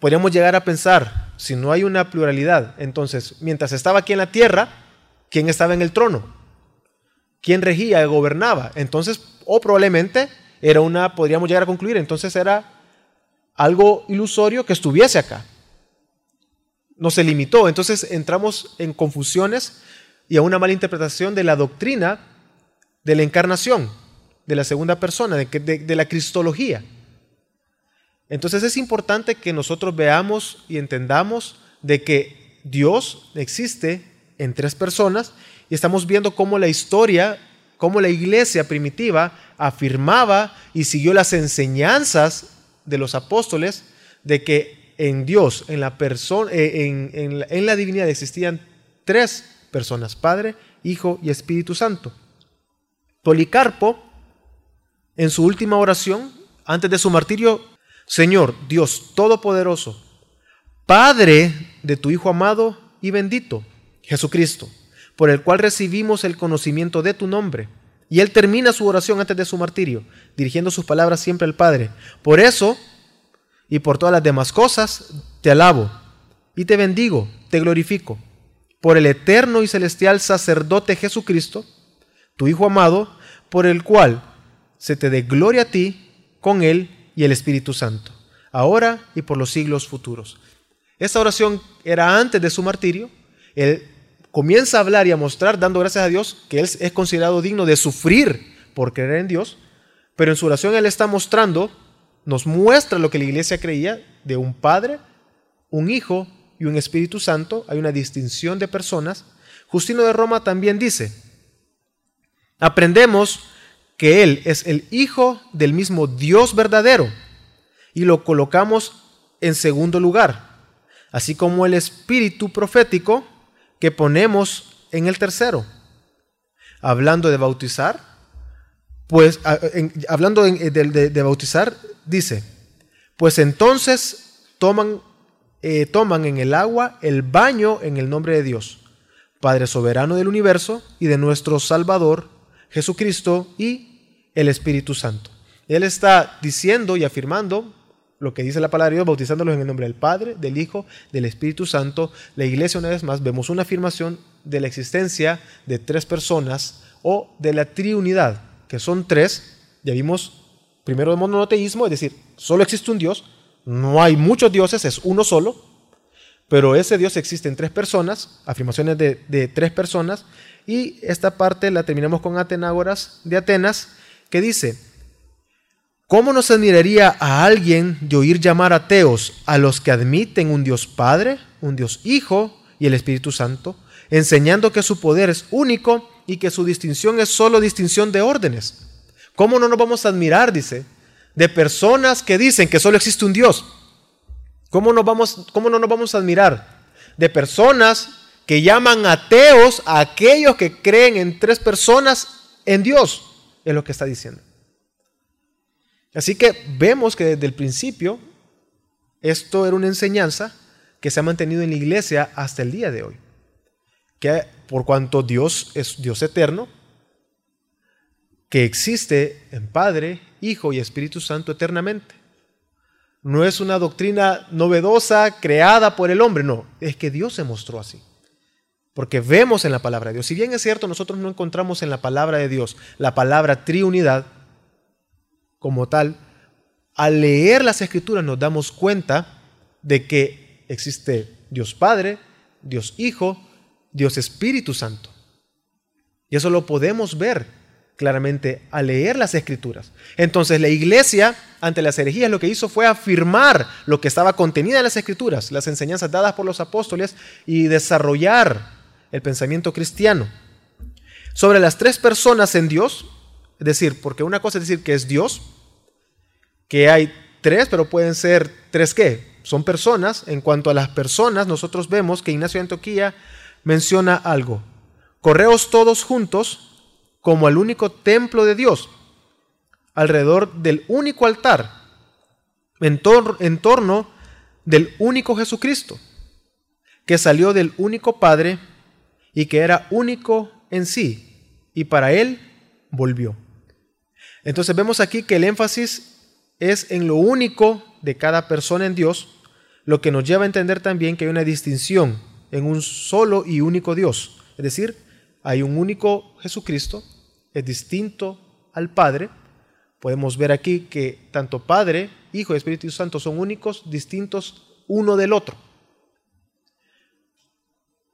podríamos llegar a pensar, si no hay una pluralidad, entonces, mientras estaba aquí en la tierra, ¿quién estaba en el trono? ¿Quién regía, gobernaba? Entonces, o probablemente era una, podríamos llegar a concluir, entonces era algo ilusorio que estuviese acá. No se limitó, entonces entramos en confusiones y a una mala interpretación de la doctrina de la encarnación de la segunda persona, de, la cristología. Entonces es importante que nosotros veamos y entendamos de que Dios existe en tres personas y estamos viendo cómo la historia, cómo la iglesia primitiva afirmaba y siguió las enseñanzas de los apóstoles de que en Dios, en la, persona, eh, en, en la divinidad existían tres personas, Padre, Hijo y Espíritu Santo. Policarpo en su última oración, antes de su martirio, Señor Dios Todopoderoso, Padre de tu Hijo amado y bendito, Jesucristo, por el cual recibimos el conocimiento de tu nombre. Y él termina su oración antes de su martirio, dirigiendo sus palabras siempre al Padre. Por eso, y por todas las demás cosas, te alabo y te bendigo, te glorifico, por el eterno y celestial sacerdote Jesucristo, tu Hijo amado, por el cual se te dé gloria a ti con Él y el Espíritu Santo, ahora y por los siglos futuros. Esta oración era antes de su martirio. Él comienza a hablar y a mostrar, dando gracias a Dios, que Él es considerado digno de sufrir por creer en Dios, pero en su oración Él está mostrando, nos muestra lo que la iglesia creía de un Padre, un Hijo y un Espíritu Santo. Hay una distinción de personas. Justino de Roma también dice, aprendemos que Él es el Hijo del mismo Dios verdadero y lo colocamos en segundo lugar, así como el Espíritu profético que ponemos en el tercero. Hablando de bautizar, pues hablando de, bautizar, dice, pues entonces toman, eh, toman en el agua el baño en el nombre de Dios, Padre soberano del universo y de nuestro Salvador Jesucristo y el Espíritu Santo. Él está diciendo y afirmando lo que dice la palabra de Dios, bautizándolos en el nombre del Padre, del Hijo, del Espíritu Santo. La iglesia, una vez más, vemos una afirmación de la existencia de tres personas o de la triunidad, que son tres. Ya vimos primero el monoteísmo, es decir, solo existe un Dios, no hay muchos dioses, es uno solo, pero ese Dios existe en tres personas, afirmaciones de, de tres personas, y esta parte la terminamos con Atenágoras de Atenas, que dice, ¿cómo nos admiraría a alguien de oír llamar ateos a los que admiten un Dios Padre, un Dios Hijo y el Espíritu Santo, enseñando que su poder es único y que su distinción es solo distinción de órdenes? ¿Cómo no nos vamos a admirar, dice, de personas que dicen que solo existe un Dios? ¿Cómo, nos vamos, cómo no nos vamos a admirar de personas que llaman ateos a aquellos que creen en tres personas en Dios, es lo que está diciendo. Así que vemos que desde el principio esto era una enseñanza que se ha mantenido en la iglesia hasta el día de hoy. Por cuanto Dios es Dios eterno, que existe en Padre, Hijo y Espíritu Santo eternamente. No es una doctrina novedosa creada por el hombre, no, es que Dios se mostró así. Porque vemos en la palabra de Dios. Si bien es cierto, nosotros no encontramos en la palabra de Dios la palabra triunidad como tal, al leer las escrituras nos damos cuenta de que existe Dios Padre, Dios Hijo, Dios Espíritu Santo. Y eso lo podemos ver claramente al leer las escrituras. Entonces la iglesia ante las herejías lo que hizo fue afirmar lo que estaba contenida en las escrituras, las enseñanzas dadas por los apóstoles y desarrollar el pensamiento cristiano. Sobre las tres personas en Dios, es decir, porque una cosa es decir que es Dios, que hay tres, pero pueden ser tres qué? Son personas. En cuanto a las personas, nosotros vemos que Ignacio de Antioquía menciona algo. Correos todos juntos como al único templo de Dios, alrededor del único altar, en, en torno del único Jesucristo, que salió del único Padre y que era único en sí, y para él volvió. Entonces vemos aquí que el énfasis es en lo único de cada persona en Dios, lo que nos lleva a entender también que hay una distinción en un solo y único Dios. Es decir, hay un único Jesucristo, es distinto al Padre. Podemos ver aquí que tanto Padre, Hijo y Espíritu Santo son únicos, distintos uno del otro.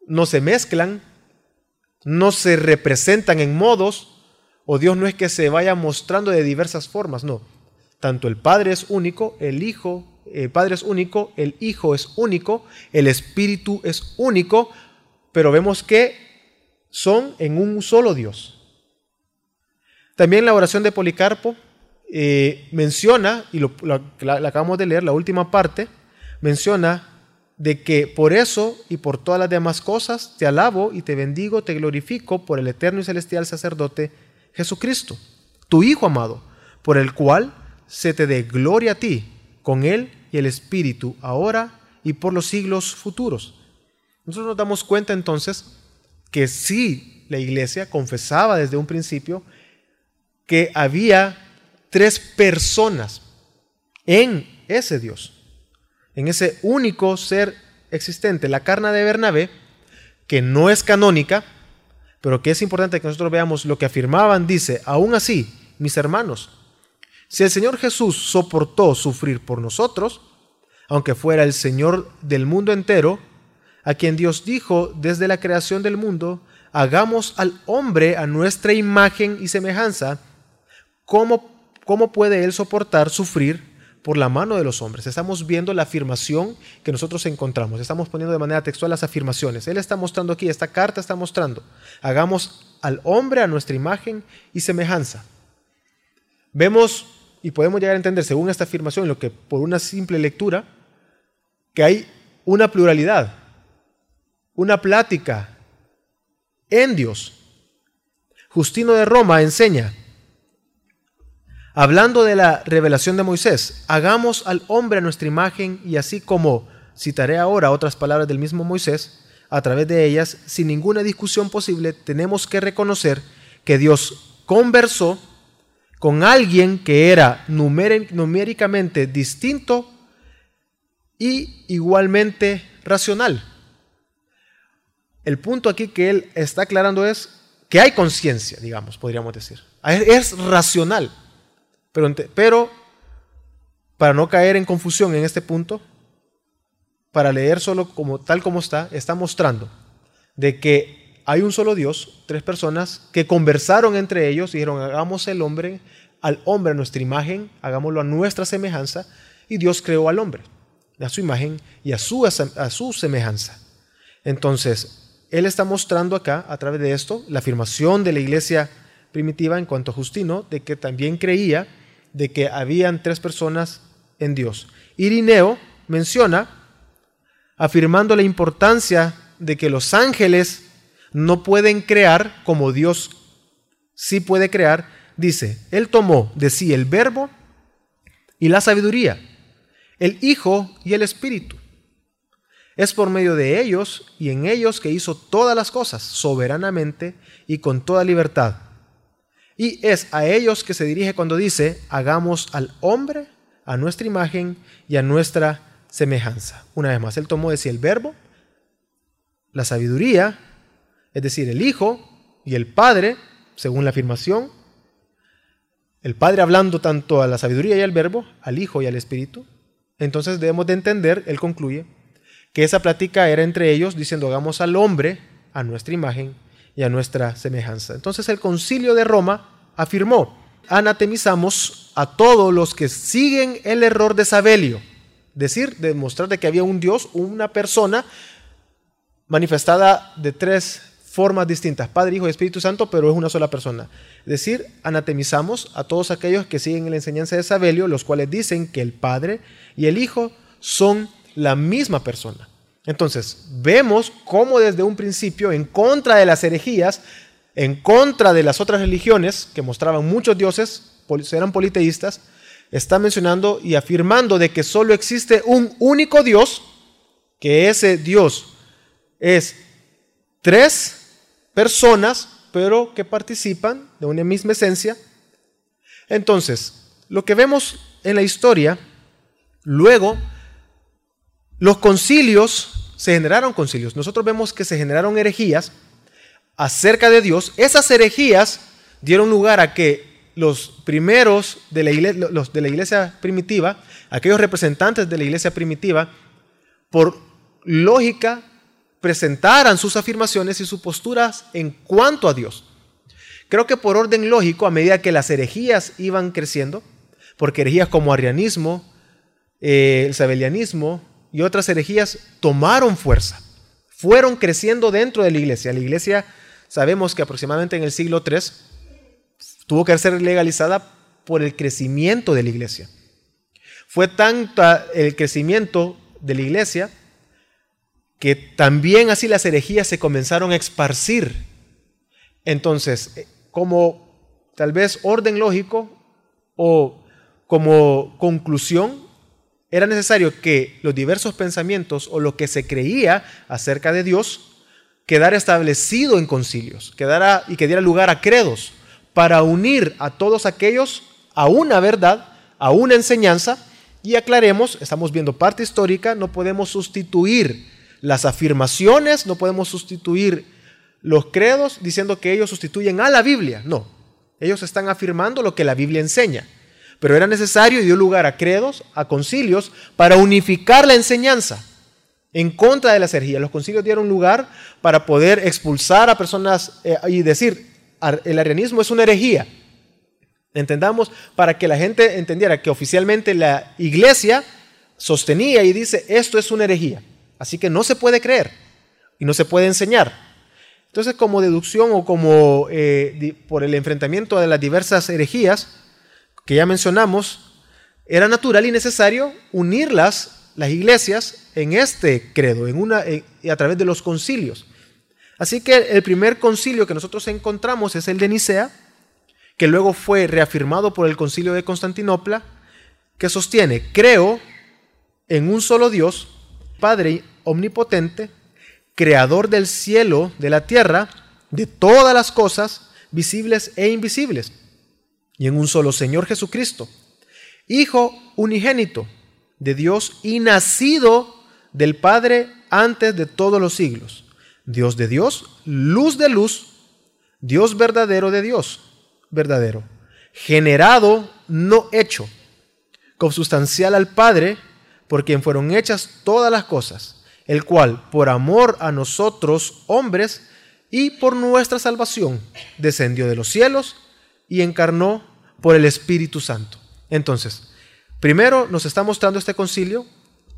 No se mezclan, no se representan en modos, o Dios no es que se vaya mostrando de diversas formas, no. Tanto el Padre es único, el Hijo, el Padre es único, el Hijo es único, el Espíritu es único, pero vemos que son en un solo Dios. También la oración de Policarpo eh, menciona, y lo, la acabamos de leer, la última parte, menciona de que por eso y por todas las demás cosas te alabo y te bendigo, te glorifico por el eterno y celestial sacerdote Jesucristo, tu Hijo amado, por el cual se te dé gloria a ti, con Él y el Espíritu, ahora y por los siglos futuros. Nosotros nos damos cuenta entonces que sí, la iglesia confesaba desde un principio que había tres personas en ese Dios, en ese único ser existente. La carne de Bernabé, que no es canónica, pero que es importante que nosotros veamos lo que afirmaban, dice, aún así, mis hermanos, si el Señor Jesús soportó sufrir por nosotros, aunque fuera el Señor del mundo entero, a quien Dios dijo desde la creación del mundo, hagamos al hombre a nuestra imagen y semejanza, ¿cómo, cómo puede él soportar sufrir por la mano de los hombres. Estamos viendo la afirmación que nosotros encontramos. Estamos poniendo de manera textual las afirmaciones. Él está mostrando aquí, esta carta está mostrando, hagamos al hombre a nuestra imagen y semejanza. Vemos y podemos llegar a entender, según esta afirmación, lo que por una simple lectura, que hay una pluralidad, una plática en Dios. Justino de Roma enseña Hablando de la revelación de Moisés, hagamos al hombre a nuestra imagen y así como citaré ahora otras palabras del mismo Moisés, a través de ellas, sin ninguna discusión posible, tenemos que reconocer que Dios conversó con alguien que era numéricamente distinto y igualmente racional. El punto aquí que él está aclarando es que hay conciencia, digamos, podríamos decir. Es racional. Pero, para no caer en confusión en este punto, para leer solo como tal como está, está mostrando de que hay un solo Dios, tres personas que conversaron entre ellos y dijeron, hagamos el hombre, al hombre a nuestra imagen, hagámoslo a nuestra semejanza, y Dios creó al hombre, a su imagen y a su, a su semejanza. Entonces, Él está mostrando acá, a través de esto, la afirmación de la iglesia primitiva en cuanto a Justino, de que también creía de que habían tres personas en Dios. Irineo menciona, afirmando la importancia de que los ángeles no pueden crear como Dios sí puede crear, dice, Él tomó de sí el verbo y la sabiduría, el Hijo y el Espíritu. Es por medio de ellos y en ellos que hizo todas las cosas soberanamente y con toda libertad y es a ellos que se dirige cuando dice, hagamos al hombre a nuestra imagen y a nuestra semejanza. Una vez más, él tomó de sí el verbo, la sabiduría, es decir, el Hijo y el Padre, según la afirmación. El Padre hablando tanto a la sabiduría y al verbo, al Hijo y al Espíritu. Entonces debemos de entender, él concluye, que esa plática era entre ellos diciendo, hagamos al hombre a nuestra imagen y a nuestra semejanza. Entonces el concilio de Roma afirmó, anatemizamos a todos los que siguen el error de Sabelio, decir, demostrar de que había un Dios, una persona manifestada de tres formas distintas, Padre, Hijo y Espíritu Santo, pero es una sola persona. Es decir, anatemizamos a todos aquellos que siguen la enseñanza de Sabelio, los cuales dicen que el Padre y el Hijo son la misma persona. Entonces, vemos cómo desde un principio, en contra de las herejías, en contra de las otras religiones que mostraban muchos dioses, eran politeístas, está mencionando y afirmando de que solo existe un único Dios, que ese Dios es tres personas, pero que participan de una misma esencia. Entonces, lo que vemos en la historia, luego, los concilios, se generaron concilios. Nosotros vemos que se generaron herejías acerca de Dios. Esas herejías dieron lugar a que los primeros de la, iglesia, los de la iglesia primitiva, aquellos representantes de la iglesia primitiva, por lógica, presentaran sus afirmaciones y sus posturas en cuanto a Dios. Creo que por orden lógico, a medida que las herejías iban creciendo, porque herejías como arianismo, eh, el sabelianismo y otras herejías tomaron fuerza, fueron creciendo dentro de la iglesia. La iglesia, sabemos que aproximadamente en el siglo III, tuvo que ser legalizada por el crecimiento de la iglesia. Fue tanto el crecimiento de la iglesia que también así las herejías se comenzaron a esparcir. Entonces, eh, como tal vez orden lógico o como conclusión, era necesario que los diversos pensamientos o lo que se creía acerca de Dios quedara establecido en concilios, quedara y que diera lugar a credos para unir a todos aquellos a una verdad, a una enseñanza, y aclaremos, estamos viendo parte histórica, no podemos sustituir las afirmaciones, no podemos sustituir los credos diciendo que ellos sustituyen a la Biblia, no, ellos están afirmando lo que la Biblia enseña, pero era necesario y dio lugar a credos, a concilios, para unificar la enseñanza en contra de la herejías. Los concilios dieron lugar para poder expulsar a personas eh, y decir, el arianismo es una herejía. Entendamos para que la gente entendiera que oficialmente la iglesia sostenía y dice, esto es una herejía. Así que no se puede creer y no se puede enseñar. Entonces, como deducción o como eh, por el enfrentamiento de las diversas herejías que ya mencionamos, era natural y necesario unirlas, las iglesias, en este credo, en una, a través de los concilios. Así que el primer concilio que nosotros encontramos es el de Nicea, que luego fue reafirmado por el concilio de Constantinopla, que sostiene, creo en un solo Dios, Padre omnipotente, creador del cielo, de la tierra, de todas las cosas, visibles e invisibles, y en un solo Señor Jesucristo, Hijo unigénito de Dios y nacido del Padre antes de todos los siglos Dios de Dios, luz de luz, Dios verdadero de Dios, verdadero, generado, no hecho, consustancial al Padre, por quien fueron hechas todas las cosas, el cual, por amor a nosotros, hombres, y por nuestra salvación, descendió de los cielos y encarnó por el Espíritu Santo. Entonces, primero nos está mostrando este concilio,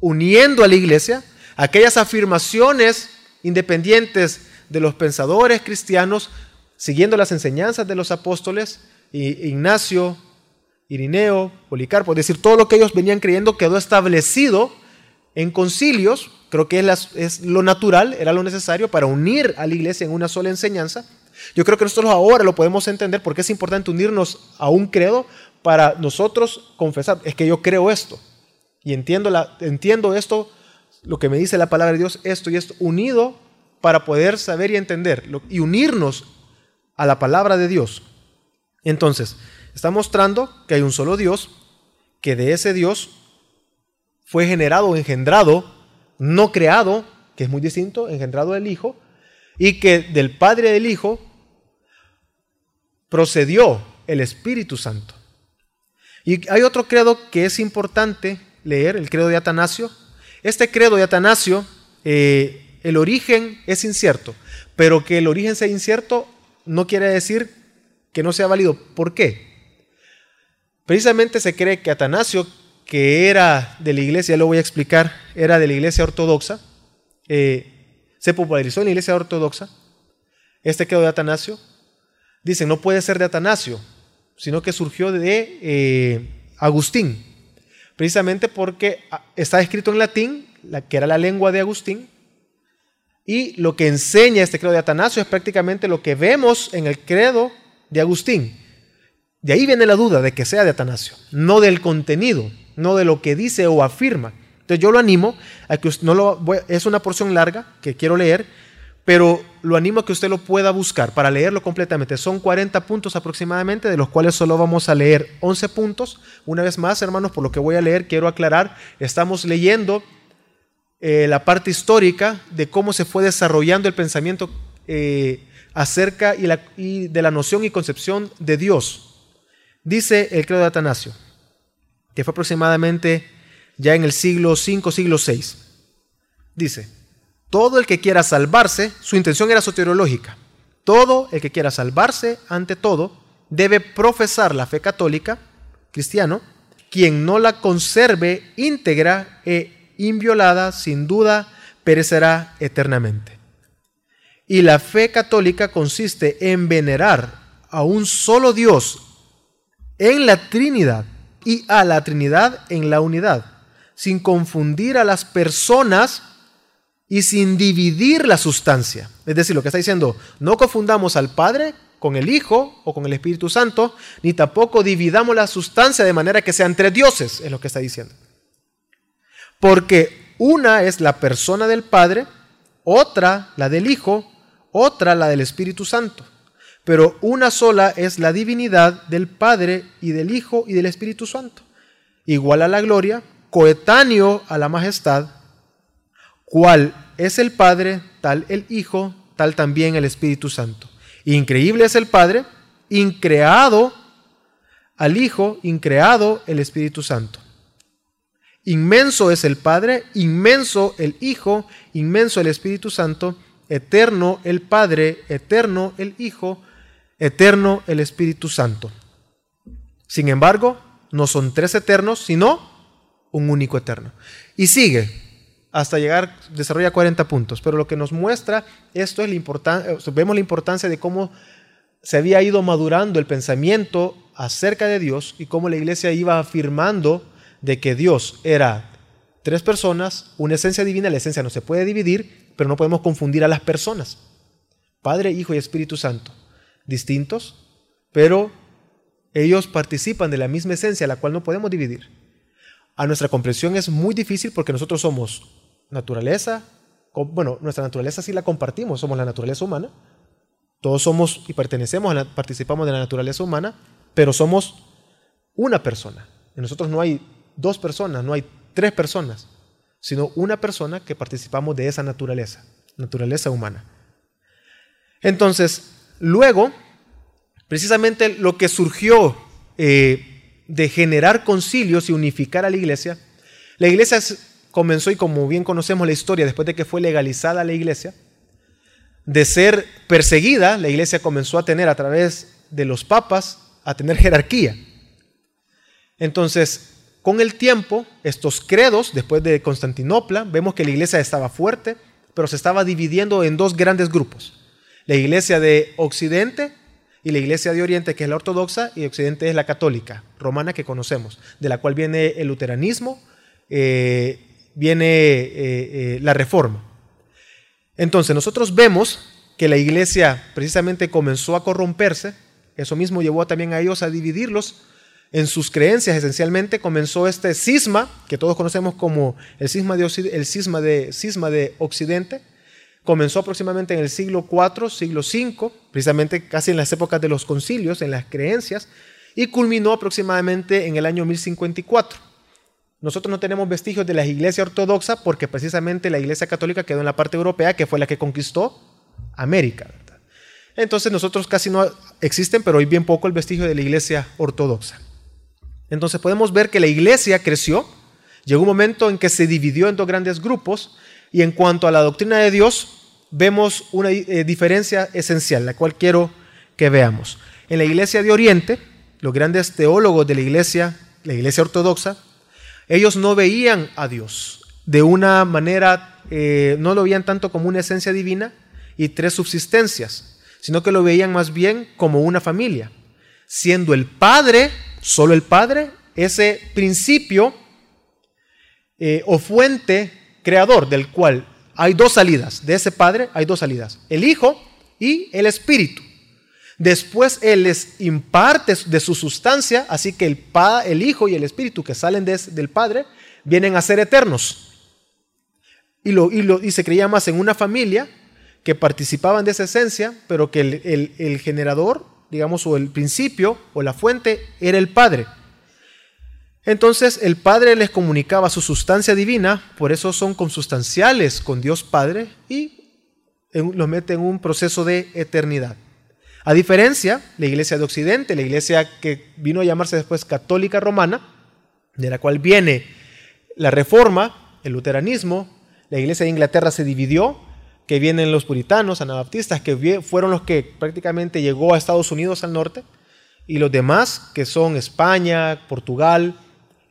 uniendo a la iglesia, aquellas afirmaciones independientes de los pensadores cristianos, siguiendo las enseñanzas de los apóstoles, Ignacio, Irineo, Policarpo, es decir, todo lo que ellos venían creyendo quedó establecido en concilios, creo que es, lo natural, era lo necesario para unir a la iglesia en una sola enseñanza. Yo creo que nosotros ahora lo podemos entender porque es importante unirnos a un credo para nosotros confesar, es que yo creo esto y entiendo, entiendo esto lo que me dice la palabra de Dios, esto y esto, unido para poder saber y entender y unirnos a la palabra de Dios. Entonces, está mostrando que hay un solo Dios, que de ese Dios fue generado, engendrado, no creado, que es muy distinto, engendrado del Hijo, y que del Padre del Hijo procedió el Espíritu Santo. Y hay otro credo que es importante leer, el credo de Atanasio, este credo de Atanasio, eh, el origen es incierto, pero que el origen sea incierto no quiere decir que no sea válido. ¿Por qué? Precisamente se cree que Atanasio, que era de la iglesia, ya lo voy a explicar, era de la iglesia ortodoxa, eh, se popularizó en la iglesia ortodoxa, este credo de Atanasio? Dicen, no puede ser de Atanasio, sino que surgió de eh, Agustín, precisamente porque ah, está escrito en latín, la, que era la lengua de Agustín, y lo que enseña este credo de Atanasio es prácticamente lo que vemos en el credo de Agustín. De ahí viene la duda de que sea de Atanasio, no del contenido, no de lo que dice o afirma. Entonces yo lo animo a que usted, no lo, es una porción larga que quiero leer, pero lo animo a que usted lo pueda buscar para leerlo completamente. Son 40 puntos aproximadamente, de los cuales solo vamos a leer 11 puntos. Una vez más, hermanos, por lo que voy a leer, quiero aclarar, estamos leyendo eh, la parte histórica de cómo se fue desarrollando el pensamiento eh, acerca y, de la noción y concepción de Dios. Dice el credo de Atanasio, que fue aproximadamente ya en el siglo V, siglo VI. Dice, todo el que quiera salvarse, su intención era soteriológica, todo el que quiera salvarse ante todo debe profesar la fe católica, cristiano, quien no la conserve íntegra e inviolada, sin duda, perecerá eternamente. Y la fe católica consiste en venerar a un solo Dios en la Trinidad y a la Trinidad en la unidad, sin confundir a las personas y sin dividir la sustancia. Es decir, lo que está diciendo, no confundamos al Padre con el Hijo o con el Espíritu Santo, ni tampoco dividamos la sustancia de manera que sean tres dioses, es lo que está diciendo. Porque una es la persona del Padre, otra la del Hijo, otra la del Espíritu Santo. Pero una sola es la divinidad del Padre y del Hijo y del Espíritu Santo. Igual a la gloria, coetáneo a la majestad, cual es el Padre, tal el Hijo, tal también el Espíritu Santo. Increíble es el Padre, increado al Hijo, increado el Espíritu Santo. Inmenso es el Padre, inmenso el Hijo, inmenso el Espíritu Santo, eterno el Padre, eterno el Hijo, eterno el Espíritu Santo. Sin embargo, no son tres eternos, sino un único eterno. Y sigue hasta llegar, desarrolla 40 puntos, pero lo que nos muestra esto es la importancia, vemos la importancia de cómo se había ido madurando el pensamiento acerca de Dios y cómo la iglesia iba afirmando de que Dios era tres personas, una esencia divina, la esencia no se puede dividir, pero no podemos confundir a las personas. Padre, Hijo y Espíritu Santo, distintos, pero ellos participan de la misma esencia, la cual no podemos dividir. A nuestra comprensión es muy difícil porque nosotros somos naturaleza, bueno, nuestra naturaleza sí la compartimos, somos la naturaleza humana, todos somos y pertenecemos, a participamos de la naturaleza humana, pero somos una persona. En nosotros no hay dos personas, no hay tres personas, sino una persona que participamos de esa naturaleza, naturaleza humana. Entonces, luego, precisamente lo que surgió eh, de generar concilios y unificar a la iglesia, la iglesia comenzó, y como bien conocemos la historia, después de que fue legalizada la iglesia, de ser perseguida, la iglesia comenzó a tener a través de los papas, a tener jerarquía. Entonces, con el tiempo, estos credos, después de Constantinopla, vemos que la iglesia estaba fuerte, pero se estaba dividiendo en dos grandes grupos. La iglesia de Occidente y la iglesia de Oriente, que es la ortodoxa, y Occidente es la católica, romana que conocemos, de la cual viene el luteranismo, eh, viene eh, eh, la reforma. Entonces nosotros vemos que la iglesia precisamente comenzó a corromperse, eso mismo llevó también a ellos a dividirlos en sus creencias esencialmente comenzó este cisma, que todos conocemos como el de, el de, cisma de Occidente, comenzó aproximadamente en el siglo IV, siglo V, precisamente casi en las épocas de los concilios, en las creencias, y culminó aproximadamente en el año 1054. Nosotros no tenemos vestigios de la iglesia ortodoxa porque precisamente la iglesia católica quedó en la parte europea, que fue la que conquistó América. Entonces nosotros casi no existen, pero hay bien poco el vestigio de la iglesia ortodoxa. Entonces podemos ver que la iglesia creció, llegó un momento en que se dividió en dos grandes grupos y en cuanto a la doctrina de Dios vemos una eh, diferencia esencial, la cual quiero que veamos. En la iglesia de Oriente, los grandes teólogos de la iglesia, la iglesia ortodoxa, ellos no veían a Dios de una manera, eh, no lo veían tanto como una esencia divina y tres subsistencias, sino que lo veían más bien como una familia, siendo el Padre, solo el Padre, ese principio eh, o fuente creador del cual hay dos salidas, de ese Padre hay dos salidas, el Hijo y el Espíritu. Después Él les imparte de su sustancia, así que el, el Hijo y el Espíritu que salen del Padre vienen a ser eternos. Y, lo, y, lo, y se creía más en una familia que participaban de esa esencia, pero que el, generador, digamos, o el principio o la fuente era el Padre. Entonces el Padre les comunicaba su sustancia divina, por eso son consustanciales con Dios Padre y los mete en un proceso de eternidad. A diferencia, la iglesia de Occidente, la iglesia que vino a llamarse después católica romana, de la cual viene la reforma, el luteranismo, la iglesia de Inglaterra se dividió que vienen los puritanos, anabaptistas, que fueron los que prácticamente llegó a Estados Unidos al norte, y los demás, que son España, Portugal,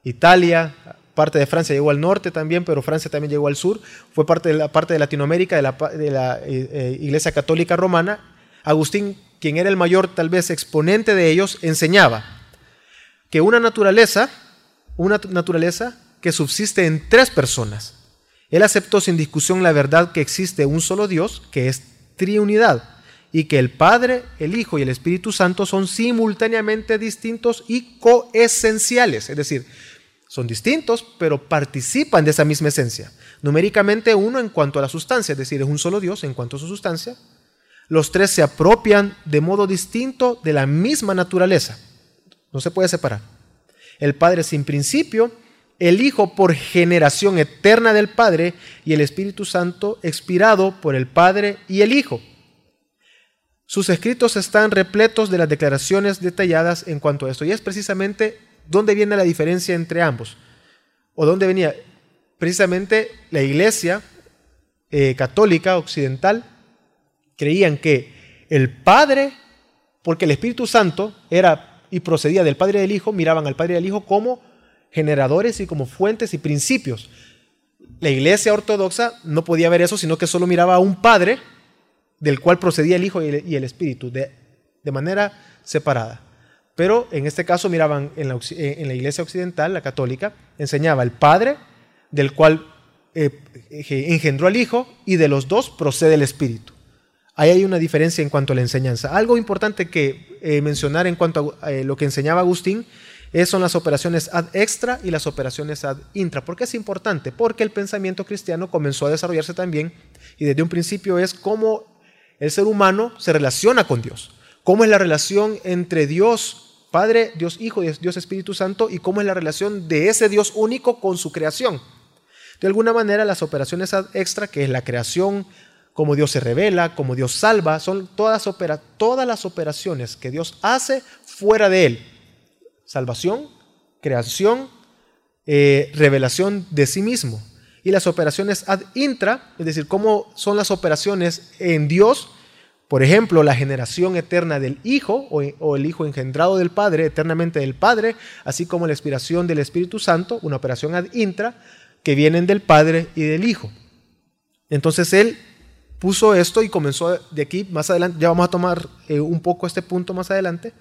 Italia, parte de Francia llegó al norte también, pero Francia también llegó al sur, fue parte de la parte de Latinoamérica, de la, eh, eh, Iglesia Católica Romana. Agustín, quien era el mayor tal vez exponente de ellos, enseñaba que una naturaleza, una naturaleza que subsiste en tres personas, él aceptó sin discusión la verdad que existe un solo Dios, que es triunidad, y que el Padre, el Hijo y el Espíritu Santo son simultáneamente distintos y coesenciales, es decir, son distintos, pero participan de esa misma esencia. Numéricamente uno en cuanto a la sustancia, es decir, es un solo Dios en cuanto a su sustancia. Los tres se apropian de modo distinto de la misma naturaleza. No se puede separar. El Padre sin principio el Hijo por generación eterna del Padre y el Espíritu Santo expirado por el Padre y el Hijo. Sus escritos están repletos de las declaraciones detalladas en cuanto a esto. Y es precisamente dónde viene la diferencia entre ambos. O dónde venía precisamente la iglesia eh, católica occidental. Creían que el Padre, porque el Espíritu Santo era y procedía del Padre y del Hijo, miraban al Padre y al Hijo como generadores y como fuentes y principios. La iglesia ortodoxa no podía ver eso, sino que solo miraba a un padre del cual procedía el Hijo y el, Espíritu, de, de, manera separada. Pero en este caso miraban en la, iglesia occidental, la católica, enseñaba el Padre, del cual eh, engendró al Hijo, y de los dos procede el Espíritu. Ahí hay una diferencia en cuanto a la enseñanza. Algo importante que eh, mencionar en cuanto a eh, lo que enseñaba Agustín esas son las operaciones ad extra y las operaciones ad intra. ¿Por qué es importante? Porque el pensamiento cristiano comenzó a desarrollarse también y desde un principio es cómo el ser humano se relaciona con Dios. Cómo es la relación entre Dios Padre, Dios Hijo Dios Espíritu Santo y cómo es la relación de ese Dios único con su creación. De alguna manera las operaciones extra, que es la creación, cómo Dios se revela, cómo Dios salva, son todas, todas las operaciones que Dios hace fuera de Él salvación, creación, eh, revelación de sí mismo. Y las operaciones ad intra, es decir, cómo son las operaciones en Dios, por ejemplo, la generación eterna del Hijo o, el Hijo engendrado del Padre, eternamente del Padre, así como la expiración del Espíritu Santo, una operación ad intra, que vienen del Padre y del Hijo. Entonces él puso esto y comenzó de aquí, más adelante, ya vamos a tomar eh, un poco este punto más adelante.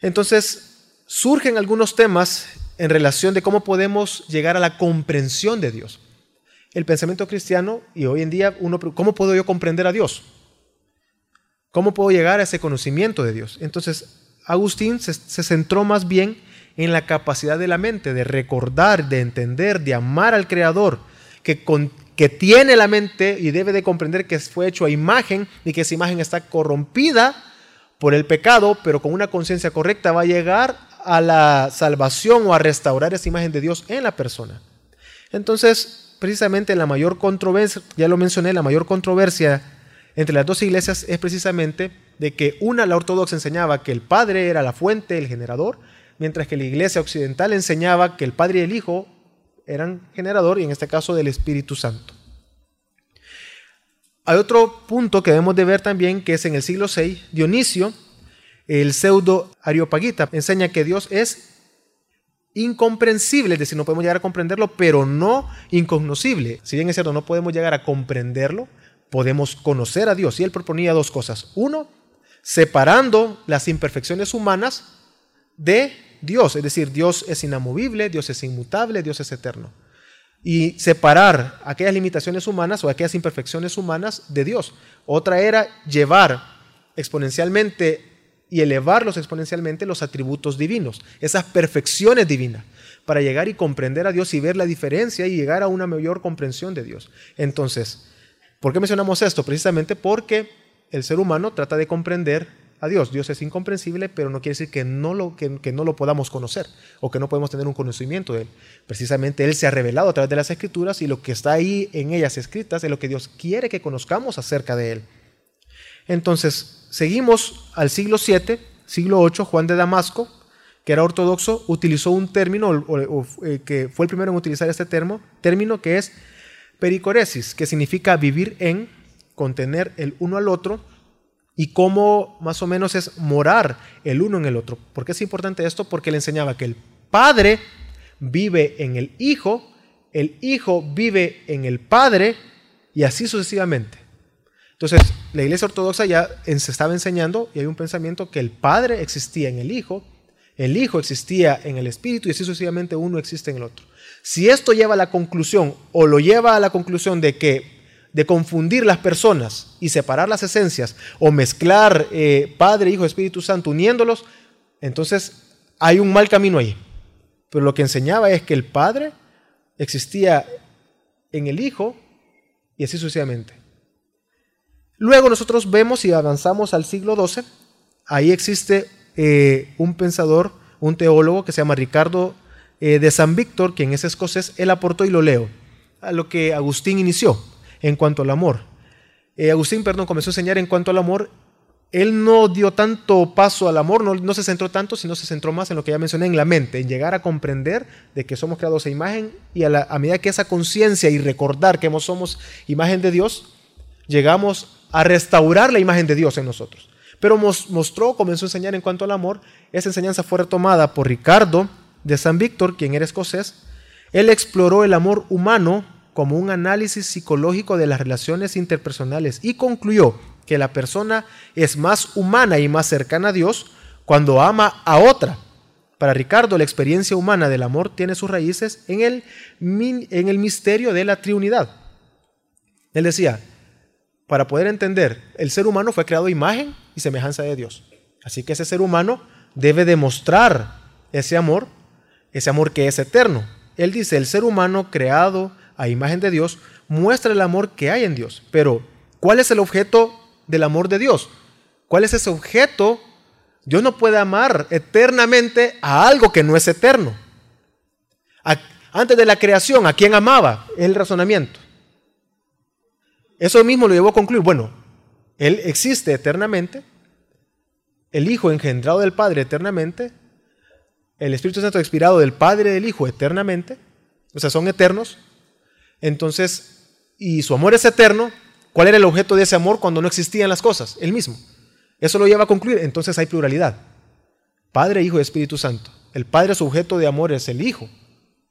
Entonces, surgen algunos temas en relación de cómo podemos llegar a la comprensión de Dios. El pensamiento cristiano y hoy en día uno, ¿cómo puedo yo comprender a Dios? ¿Cómo puedo llegar a ese conocimiento de Dios? Entonces, Agustín se, centró más bien en la capacidad de la mente de recordar, de entender, de amar al Creador, que, que tiene la mente y debe de comprender que fue hecho a imagen y que esa imagen está corrompida por el pecado, pero con una conciencia correcta va a llegar a la salvación o a restaurar esa imagen de Dios en la persona. Entonces, precisamente la mayor controversia, ya lo mencioné, la mayor controversia entre las dos iglesias es precisamente de que una, la ortodoxa, enseñaba que el Padre era la fuente, el generador, mientras que la iglesia occidental enseñaba que el Padre y el Hijo eran generador, y en este caso del Espíritu Santo. Hay otro punto que debemos de ver también, que es en el siglo VI, Dionisio el pseudo Areopagita enseña que Dios es incomprensible, es decir, no podemos llegar a comprenderlo, pero no incognoscible. Si bien es cierto, no podemos llegar a comprenderlo, podemos conocer a Dios. Y él proponía dos cosas. Uno, separando las imperfecciones humanas de Dios. Es decir, Dios es inamovible, Dios es inmutable, Dios es eterno. Y separar aquellas limitaciones humanas o aquellas imperfecciones humanas de Dios. Otra era llevar exponencialmente y elevarlos exponencialmente los atributos divinos, esas perfecciones divinas, para llegar y comprender a Dios y ver la diferencia y llegar a una mayor comprensión de Dios. Entonces, ¿por qué mencionamos esto? Precisamente porque el ser humano trata de comprender a Dios. Dios es incomprensible, pero no quiere decir que no, lo, que, no lo podamos conocer o que no podemos tener un conocimiento de Él. Precisamente Él se ha revelado a través de las escrituras y lo que está ahí en ellas escritas es lo que Dios quiere que conozcamos acerca de Él. Entonces, seguimos al siglo 7, siglo 8, Juan de Damasco, que era ortodoxo, utilizó un término, eh, que fue el primero en utilizar este término que es pericoresis, que significa vivir en, contener el uno al otro, y cómo más o menos es morar el uno en el otro. ¿Por qué es importante esto? Porque le enseñaba que el Padre vive en el Hijo, el Hijo vive en el Padre, y así sucesivamente. Entonces, la iglesia ortodoxa ya se estaba enseñando y hay un pensamiento que el Padre existía en el Hijo, el Hijo existía en el Espíritu y así sucesivamente uno existe en el otro. Si esto lleva a la conclusión o lo lleva a la conclusión de que de confundir las personas y separar las esencias o mezclar eh, Padre, Hijo, Espíritu Santo uniéndolos, entonces hay un mal camino ahí. Pero lo que enseñaba es que el Padre existía en el Hijo y así sucesivamente. Luego nosotros vemos y avanzamos al siglo XII. Ahí existe eh, un pensador, un teólogo que se llama Ricardo eh, de San Víctor, quien es escocés. Él aportó, y lo leo, a lo que Agustín inició en cuanto al amor. Eh, Agustín, perdón, comenzó a enseñar en cuanto al amor. Él no dio tanto paso al amor, no, se centró tanto, sino se centró más en lo que ya mencioné, en la mente, en llegar a comprender de que somos creados a imagen y a, a medida que esa conciencia y recordar que somos imagen de Dios, llegamos a restaurar la imagen de Dios en nosotros. Pero mostró, comenzó a enseñar en cuanto al amor. Esa enseñanza fue retomada por Ricardo de San Víctor, quien era escocés. Él exploró el amor humano como un análisis psicológico de las relaciones interpersonales y concluyó que la persona es más humana y más cercana a Dios cuando ama a otra. Para Ricardo, la experiencia humana del amor tiene sus raíces en el, en el misterio de la Trinidad. Él decía, para poder entender, el ser humano fue creado imagen y semejanza de Dios. Así que ese ser humano debe demostrar ese amor, ese amor que es eterno. Él dice, el ser humano creado a imagen de Dios muestra el amor que hay en Dios. Pero, ¿cuál es el objeto del amor de Dios? ¿Cuál es ese objeto? Dios no puede amar eternamente a algo que no es eterno. antes de la creación, ¿a quién amaba? El razonamiento. Eso mismo lo llevó a concluir, bueno, Él existe eternamente, el Hijo engendrado del Padre eternamente, el Espíritu Santo expirado del Padre y del Hijo eternamente, o sea, son eternos. Entonces, y su amor es eterno, ¿cuál era el objeto de ese amor cuando no existían las cosas? El mismo. Eso lo lleva a concluir, entonces hay pluralidad. Padre, Hijo y Espíritu Santo. El Padre, su objeto de amor es el Hijo.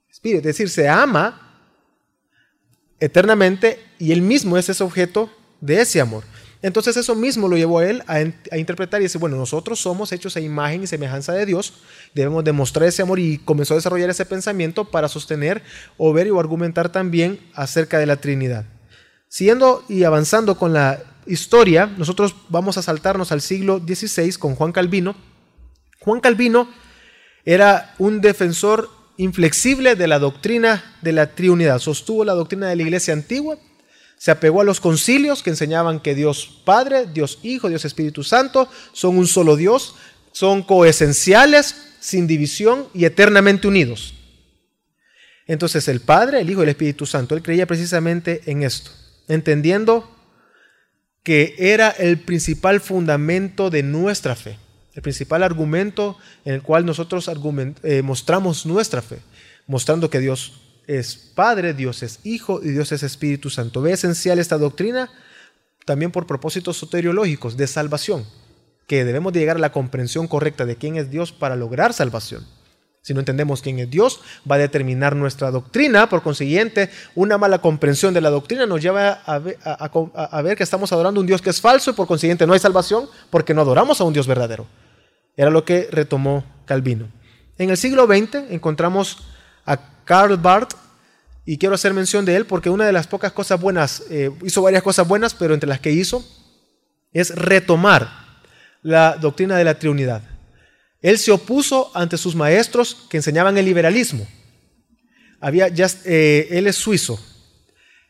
Es decir, se ama eternamente y él mismo es ese objeto de ese amor. Entonces eso mismo lo llevó a él a, interpretar y decir, bueno, nosotros somos hechos a imagen y semejanza de Dios, debemos demostrar ese amor y comenzó a desarrollar ese pensamiento para sostener o ver o argumentar también acerca de la Trinidad. Siguiendo y avanzando con la historia, nosotros vamos a saltarnos al siglo XVI con Juan Calvino. Juan Calvino era un defensor inflexible de la doctrina de la Trinidad. Sostuvo la doctrina de la iglesia antigua, se apegó a los concilios que enseñaban que Dios Padre, Dios Hijo, Dios Espíritu Santo son un solo Dios, son coesenciales, sin división y eternamente unidos. Entonces el Padre, el Hijo y el Espíritu Santo, él creía precisamente en esto, entendiendo que era el principal fundamento de nuestra fe el principal argumento en el cual nosotros eh, mostramos nuestra fe, mostrando que Dios es Padre, Dios es Hijo y Dios es Espíritu Santo. Ve esencial esta doctrina también por propósitos soteriológicos de salvación, que debemos de llegar a la comprensión correcta de quién es Dios para lograr salvación. Si no entendemos quién es Dios, va a determinar nuestra doctrina. Por consiguiente, una mala comprensión de la doctrina nos lleva a ver, que estamos adorando a un Dios que es falso y por consiguiente no hay salvación porque no adoramos a un Dios verdadero. Era lo que retomó Calvino. En el siglo XX encontramos a Karl Barth y quiero hacer mención de él porque una de las pocas cosas buenas, eh, hizo varias cosas buenas, pero entre las que hizo es retomar la doctrina de la Trinidad. Él se opuso ante sus maestros que enseñaban el liberalismo. Había, ya, eh, él es suizo.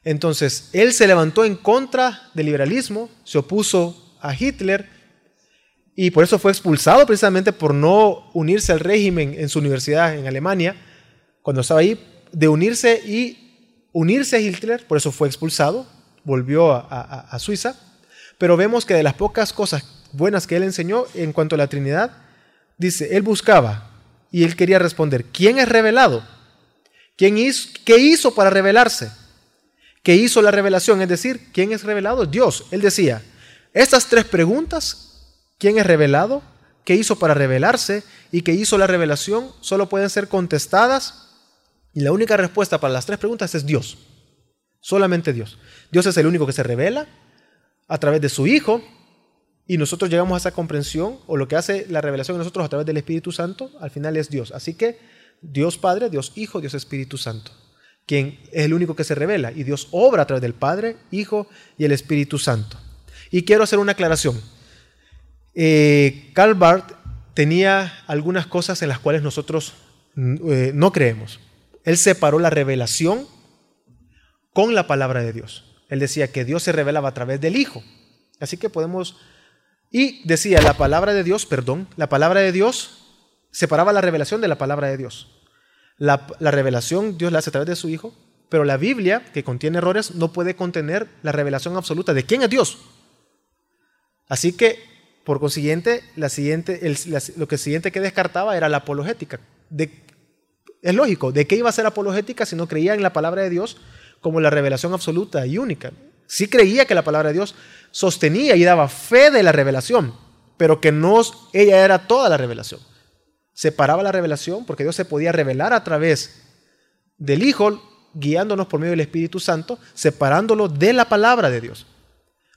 Entonces, él se levantó en contra del liberalismo, se opuso a Hitler y por eso fue expulsado precisamente por no unirse al régimen en su universidad en Alemania, cuando estaba ahí, de unirse y unirse a Hitler, por eso fue expulsado, volvió a, Suiza. Pero vemos que de las pocas cosas buenas que él enseñó en cuanto a la Trinidad, dice, él buscaba y él quería responder, ¿quién es revelado? ¿Quién hizo, ¿Qué hizo para revelarse? ¿Qué hizo la revelación? Es decir, ¿quién es revelado? Dios. Él decía, estas tres preguntas, ¿quién es revelado? ¿Qué hizo para revelarse? ¿Y qué hizo la revelación? Solo pueden ser contestadas y la única respuesta para las tres preguntas es Dios. Solamente Dios. Dios es el único que se revela a través de su Hijo y nosotros llegamos a esa comprensión, o lo que hace la revelación en nosotros a través del Espíritu Santo, al final es Dios. Así que Dios Padre, Dios Hijo, Dios Espíritu Santo, quien es el único que se revela, y Dios obra a través del Padre, Hijo y el Espíritu Santo. Y quiero hacer una aclaración. Eh, Karl Barth tenía algunas cosas en las cuales nosotros eh, no creemos. Él separó la revelación con la palabra de Dios. Él decía que Dios se revelaba a través del Hijo. Así que podemos y decía, la palabra de Dios, perdón, la palabra de Dios separaba la revelación de la palabra de Dios. La, revelación Dios la hace a través de su Hijo, pero la Biblia, que contiene errores, no puede contener la revelación absoluta de quién es Dios. Así que, por consiguiente, lo que siguiente que descartaba era la apologética. Es lógico, ¿de qué iba a ser apologética si no creía en la palabra de Dios como la revelación absoluta y única? Sí creía que la palabra de Dios sostenía y daba fe de la revelación, pero que no ella era toda la revelación. Separaba la revelación porque Dios se podía revelar a través del Hijo, guiándonos por medio del Espíritu Santo, separándolo de la palabra de Dios.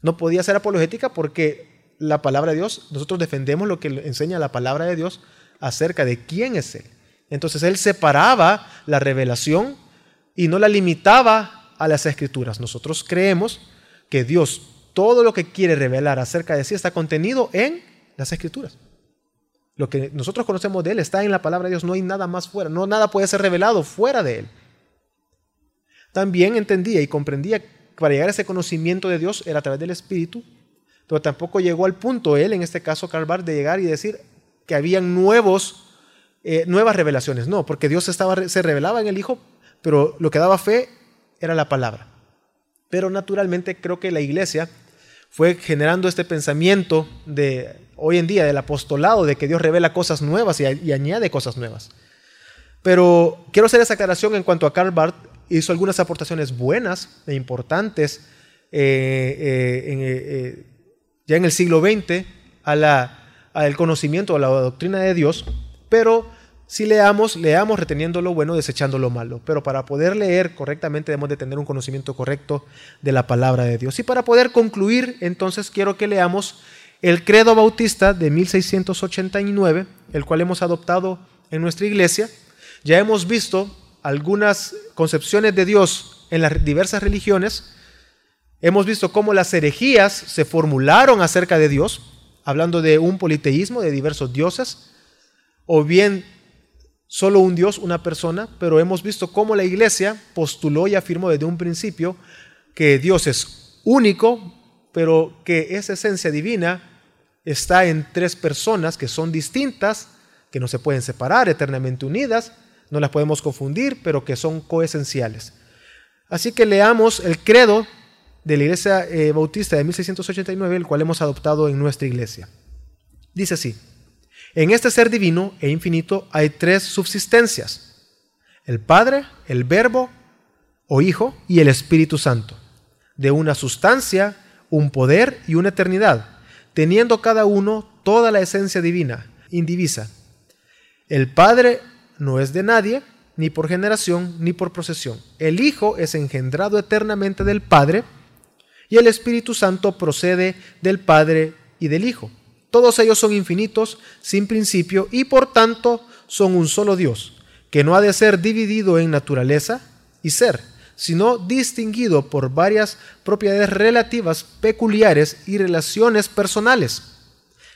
No podía ser apologética porque la palabra de Dios, nosotros defendemos lo que enseña la palabra de Dios acerca de quién es Él. Entonces Él separaba la revelación y no la limitaba a las escrituras. Nosotros creemos que Dios todo lo que quiere revelar acerca de sí está contenido en las escrituras. Lo que nosotros conocemos de Él está en la palabra de Dios, no hay nada más fuera, no nada puede ser revelado fuera de Él. También entendía y comprendía que para llegar a ese conocimiento de Dios era a través del Espíritu, pero tampoco llegó al punto él, en este caso Carl de llegar y decir que habían nuevos, eh, nuevas revelaciones. No, porque Dios estaba, se revelaba en el Hijo, pero lo que daba fe era la palabra. Pero naturalmente creo que la iglesia fue generando este pensamiento de hoy en día del apostolado, de que Dios revela cosas nuevas y, añade cosas nuevas. Pero quiero hacer esa aclaración en cuanto a Karl Barth. Hizo algunas aportaciones buenas e importantes eh, eh, ya en el siglo XX al conocimiento, a la doctrina de Dios, pero si leamos, leamos reteniendo lo bueno, desechando lo malo. Pero para poder leer correctamente debemos de tener un conocimiento correcto de la palabra de Dios. Y para poder concluir, entonces quiero que leamos el credo bautista de 1689, el cual hemos adoptado en nuestra iglesia. Ya hemos visto algunas concepciones de Dios en las diversas religiones. Hemos visto cómo las herejías se formularon acerca de Dios, hablando de un politeísmo de diversos dioses, o bien solo un Dios, una persona, pero hemos visto cómo la iglesia postuló y afirmó desde un principio que Dios es único, pero que esa esencia divina está en tres personas que son distintas, que no se pueden separar, eternamente unidas, no las podemos confundir, pero que son coesenciales. Así que leamos el credo de la Iglesia eh, Bautista de 1689, el cual hemos adoptado en nuestra iglesia. Dice así, en este ser divino e infinito hay tres subsistencias. El Padre, el Verbo o Hijo y el Espíritu Santo. De una sustancia, un poder y una eternidad, teniendo cada uno toda la esencia divina, indivisa. El Padre no es de nadie, ni por generación, ni por procesión. El Hijo es engendrado eternamente del Padre, y el Espíritu Santo procede del Padre y del Hijo. Todos ellos son infinitos, sin principio, y por tanto son un solo Dios, que no ha de ser dividido en naturaleza y ser, sino distinguido por varias propiedades relativas peculiares y relaciones personales.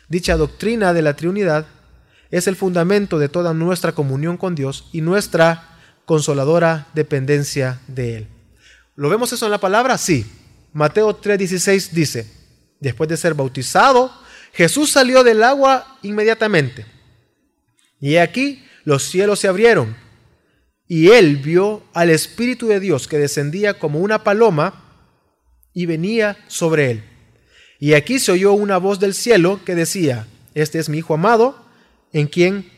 Dicha doctrina de la Trinidad es el fundamento de toda nuestra comunión con Dios y nuestra consoladora dependencia de Él. ¿Lo vemos eso en la palabra? Sí. Mateo 3:16 dice, después de ser bautizado, Jesús salió del agua inmediatamente. Y aquí los cielos se abrieron y él vio al Espíritu de Dios que descendía como una paloma y venía sobre él. Y aquí se oyó una voz del cielo que decía, este es mi Hijo amado, en quien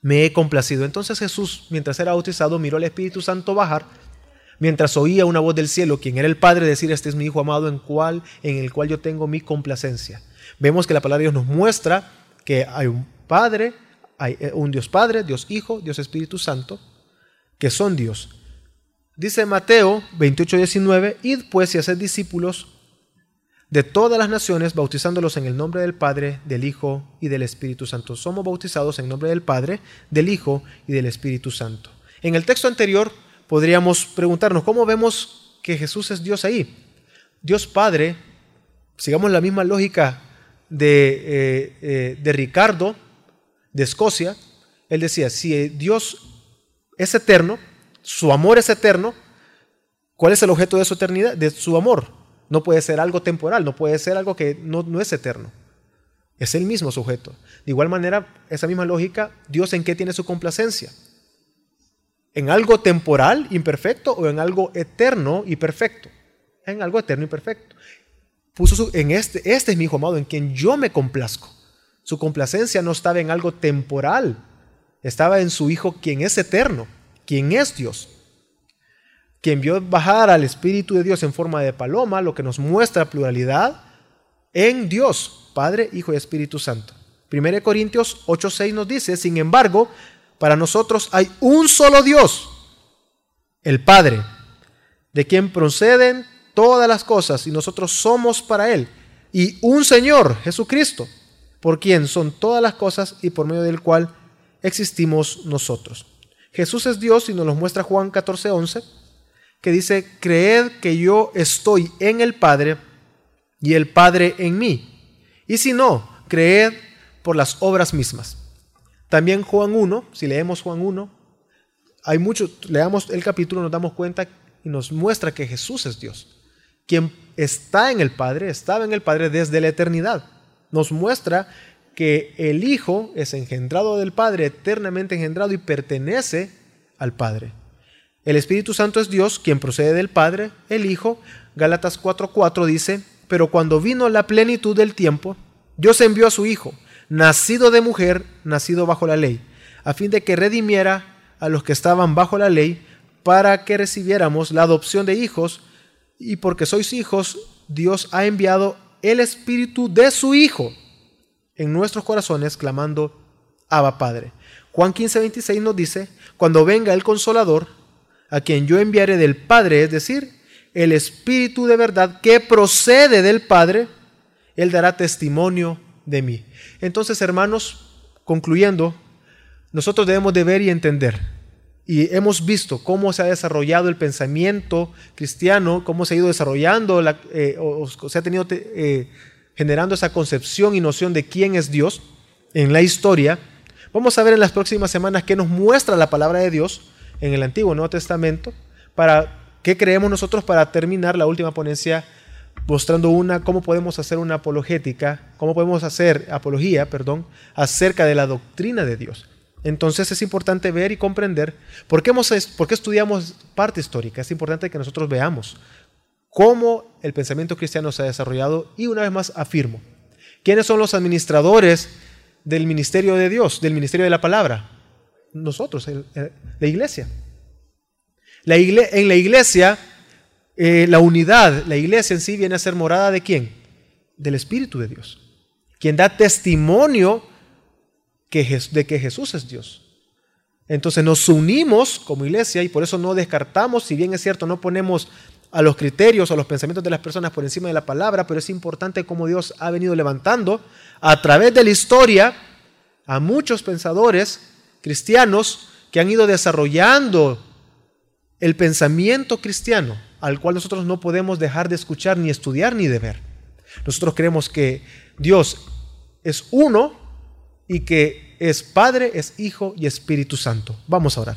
me he complacido. Entonces Jesús, mientras era bautizado, miró al Espíritu Santo bajar, mientras oía una voz del cielo, quien era el Padre, decir, este es mi Hijo amado, en, cual, en el cual yo tengo mi complacencia. Vemos que la palabra de Dios nos muestra que hay un Padre, hay eh, un Dios Padre, Dios Hijo, Dios Espíritu Santo, que son Dios. Dice Mateo 28, 19, id pues y haced discípulos de todas las naciones, bautizándolos en el nombre del Padre, del Hijo y del Espíritu Santo. Somos bautizados en nombre del Padre, del Hijo y del Espíritu Santo. En el texto anterior podríamos preguntarnos, ¿cómo vemos que Jesús es Dios ahí? Dios Padre, sigamos la misma lógica de, eh, eh, de Ricardo, de Escocia, él decía, si Dios es eterno, su amor es eterno, ¿cuál es el objeto de su eternidad? De su amor. No puede ser algo temporal, no puede ser algo que no, no es eterno. Es el mismo sujeto. De igual manera, esa misma lógica, Dios en qué tiene su complacencia? ¿En algo temporal, imperfecto, o en algo eterno y perfecto? En algo eterno y perfecto. Puso en este, este es mi hijo amado, en quien yo me complazco. Su complacencia no estaba en algo temporal, estaba en su Hijo, quien es eterno, quien es Dios, quien vio bajar al Espíritu de Dios en forma de paloma, lo que nos muestra pluralidad en Dios, Padre, Hijo y Espíritu Santo. 1 Corintios 8:6 nos dice, sin embargo, para nosotros hay un solo Dios, el Padre, de quien proceden todas las cosas y nosotros somos para Él, y un Señor, Jesucristo, por quien son todas las cosas y por medio del cual existimos nosotros. Jesús es Dios y nos lo muestra Juan 14, 11, que dice, creed que yo estoy en el Padre y el Padre en mí. Y si no, creed por las obras mismas. También Juan 1, si leemos Juan 1, hay mucho, leamos el capítulo, nos damos cuenta y nos muestra que Jesús es Dios. Quien está en el Padre, estaba en el Padre desde la eternidad. Nos muestra que el Hijo es engendrado del Padre, eternamente engendrado y pertenece al Padre. El Espíritu Santo es Dios, quien procede del Padre, el Hijo. Gálatas 4:4 dice, pero cuando vino la plenitud del tiempo, Dios envió a su Hijo, nacido de mujer, nacido bajo la ley, a fin de que redimiera a los que estaban bajo la ley, para que recibiéramos la adopción de hijos, y porque sois hijos, Dios ha enviado el Espíritu de su Hijo en nuestros corazones clamando, Abba Padre. Juan 15, 26 nos dice, cuando venga el consolador, a quien yo enviaré del Padre, es decir, el Espíritu de verdad que procede del Padre, Él dará testimonio de mí. Entonces, hermanos, concluyendo, nosotros debemos de ver y entender. Y hemos visto cómo se ha desarrollado el pensamiento cristiano, cómo se ha ido desarrollando, la, eh, o, se ha tenido eh, generando esa concepción y noción de quién es Dios en la historia. Vamos a ver en las próximas semanas qué nos muestra la palabra de Dios en el Antiguo y Nuevo Testamento, para qué creemos nosotros para terminar la última ponencia mostrando una cómo podemos hacer una apologética, cómo podemos hacer apología, perdón, acerca de la doctrina de Dios. Entonces es importante ver y comprender por qué, hemos, por qué estudiamos parte histórica. Es importante que nosotros veamos cómo el pensamiento cristiano se ha desarrollado y una vez más afirmo, ¿quiénes son los administradores del ministerio de Dios, del ministerio de la palabra? Nosotros, la iglesia. En la iglesia, eh, la unidad, la iglesia en sí viene a ser morada de quién? Del Espíritu de Dios, quien da testimonio de que Jesús es Dios. Entonces nos unimos como iglesia y por eso no descartamos, si bien es cierto, no ponemos a los criterios o los pensamientos de las personas por encima de la palabra, pero es importante cómo Dios ha venido levantando a través de la historia a muchos pensadores cristianos que han ido desarrollando el pensamiento cristiano, al cual nosotros no podemos dejar de escuchar, ni estudiar, ni de ver. Nosotros creemos que Dios es uno y que es Padre, es Hijo y Espíritu Santo. Vamos a orar.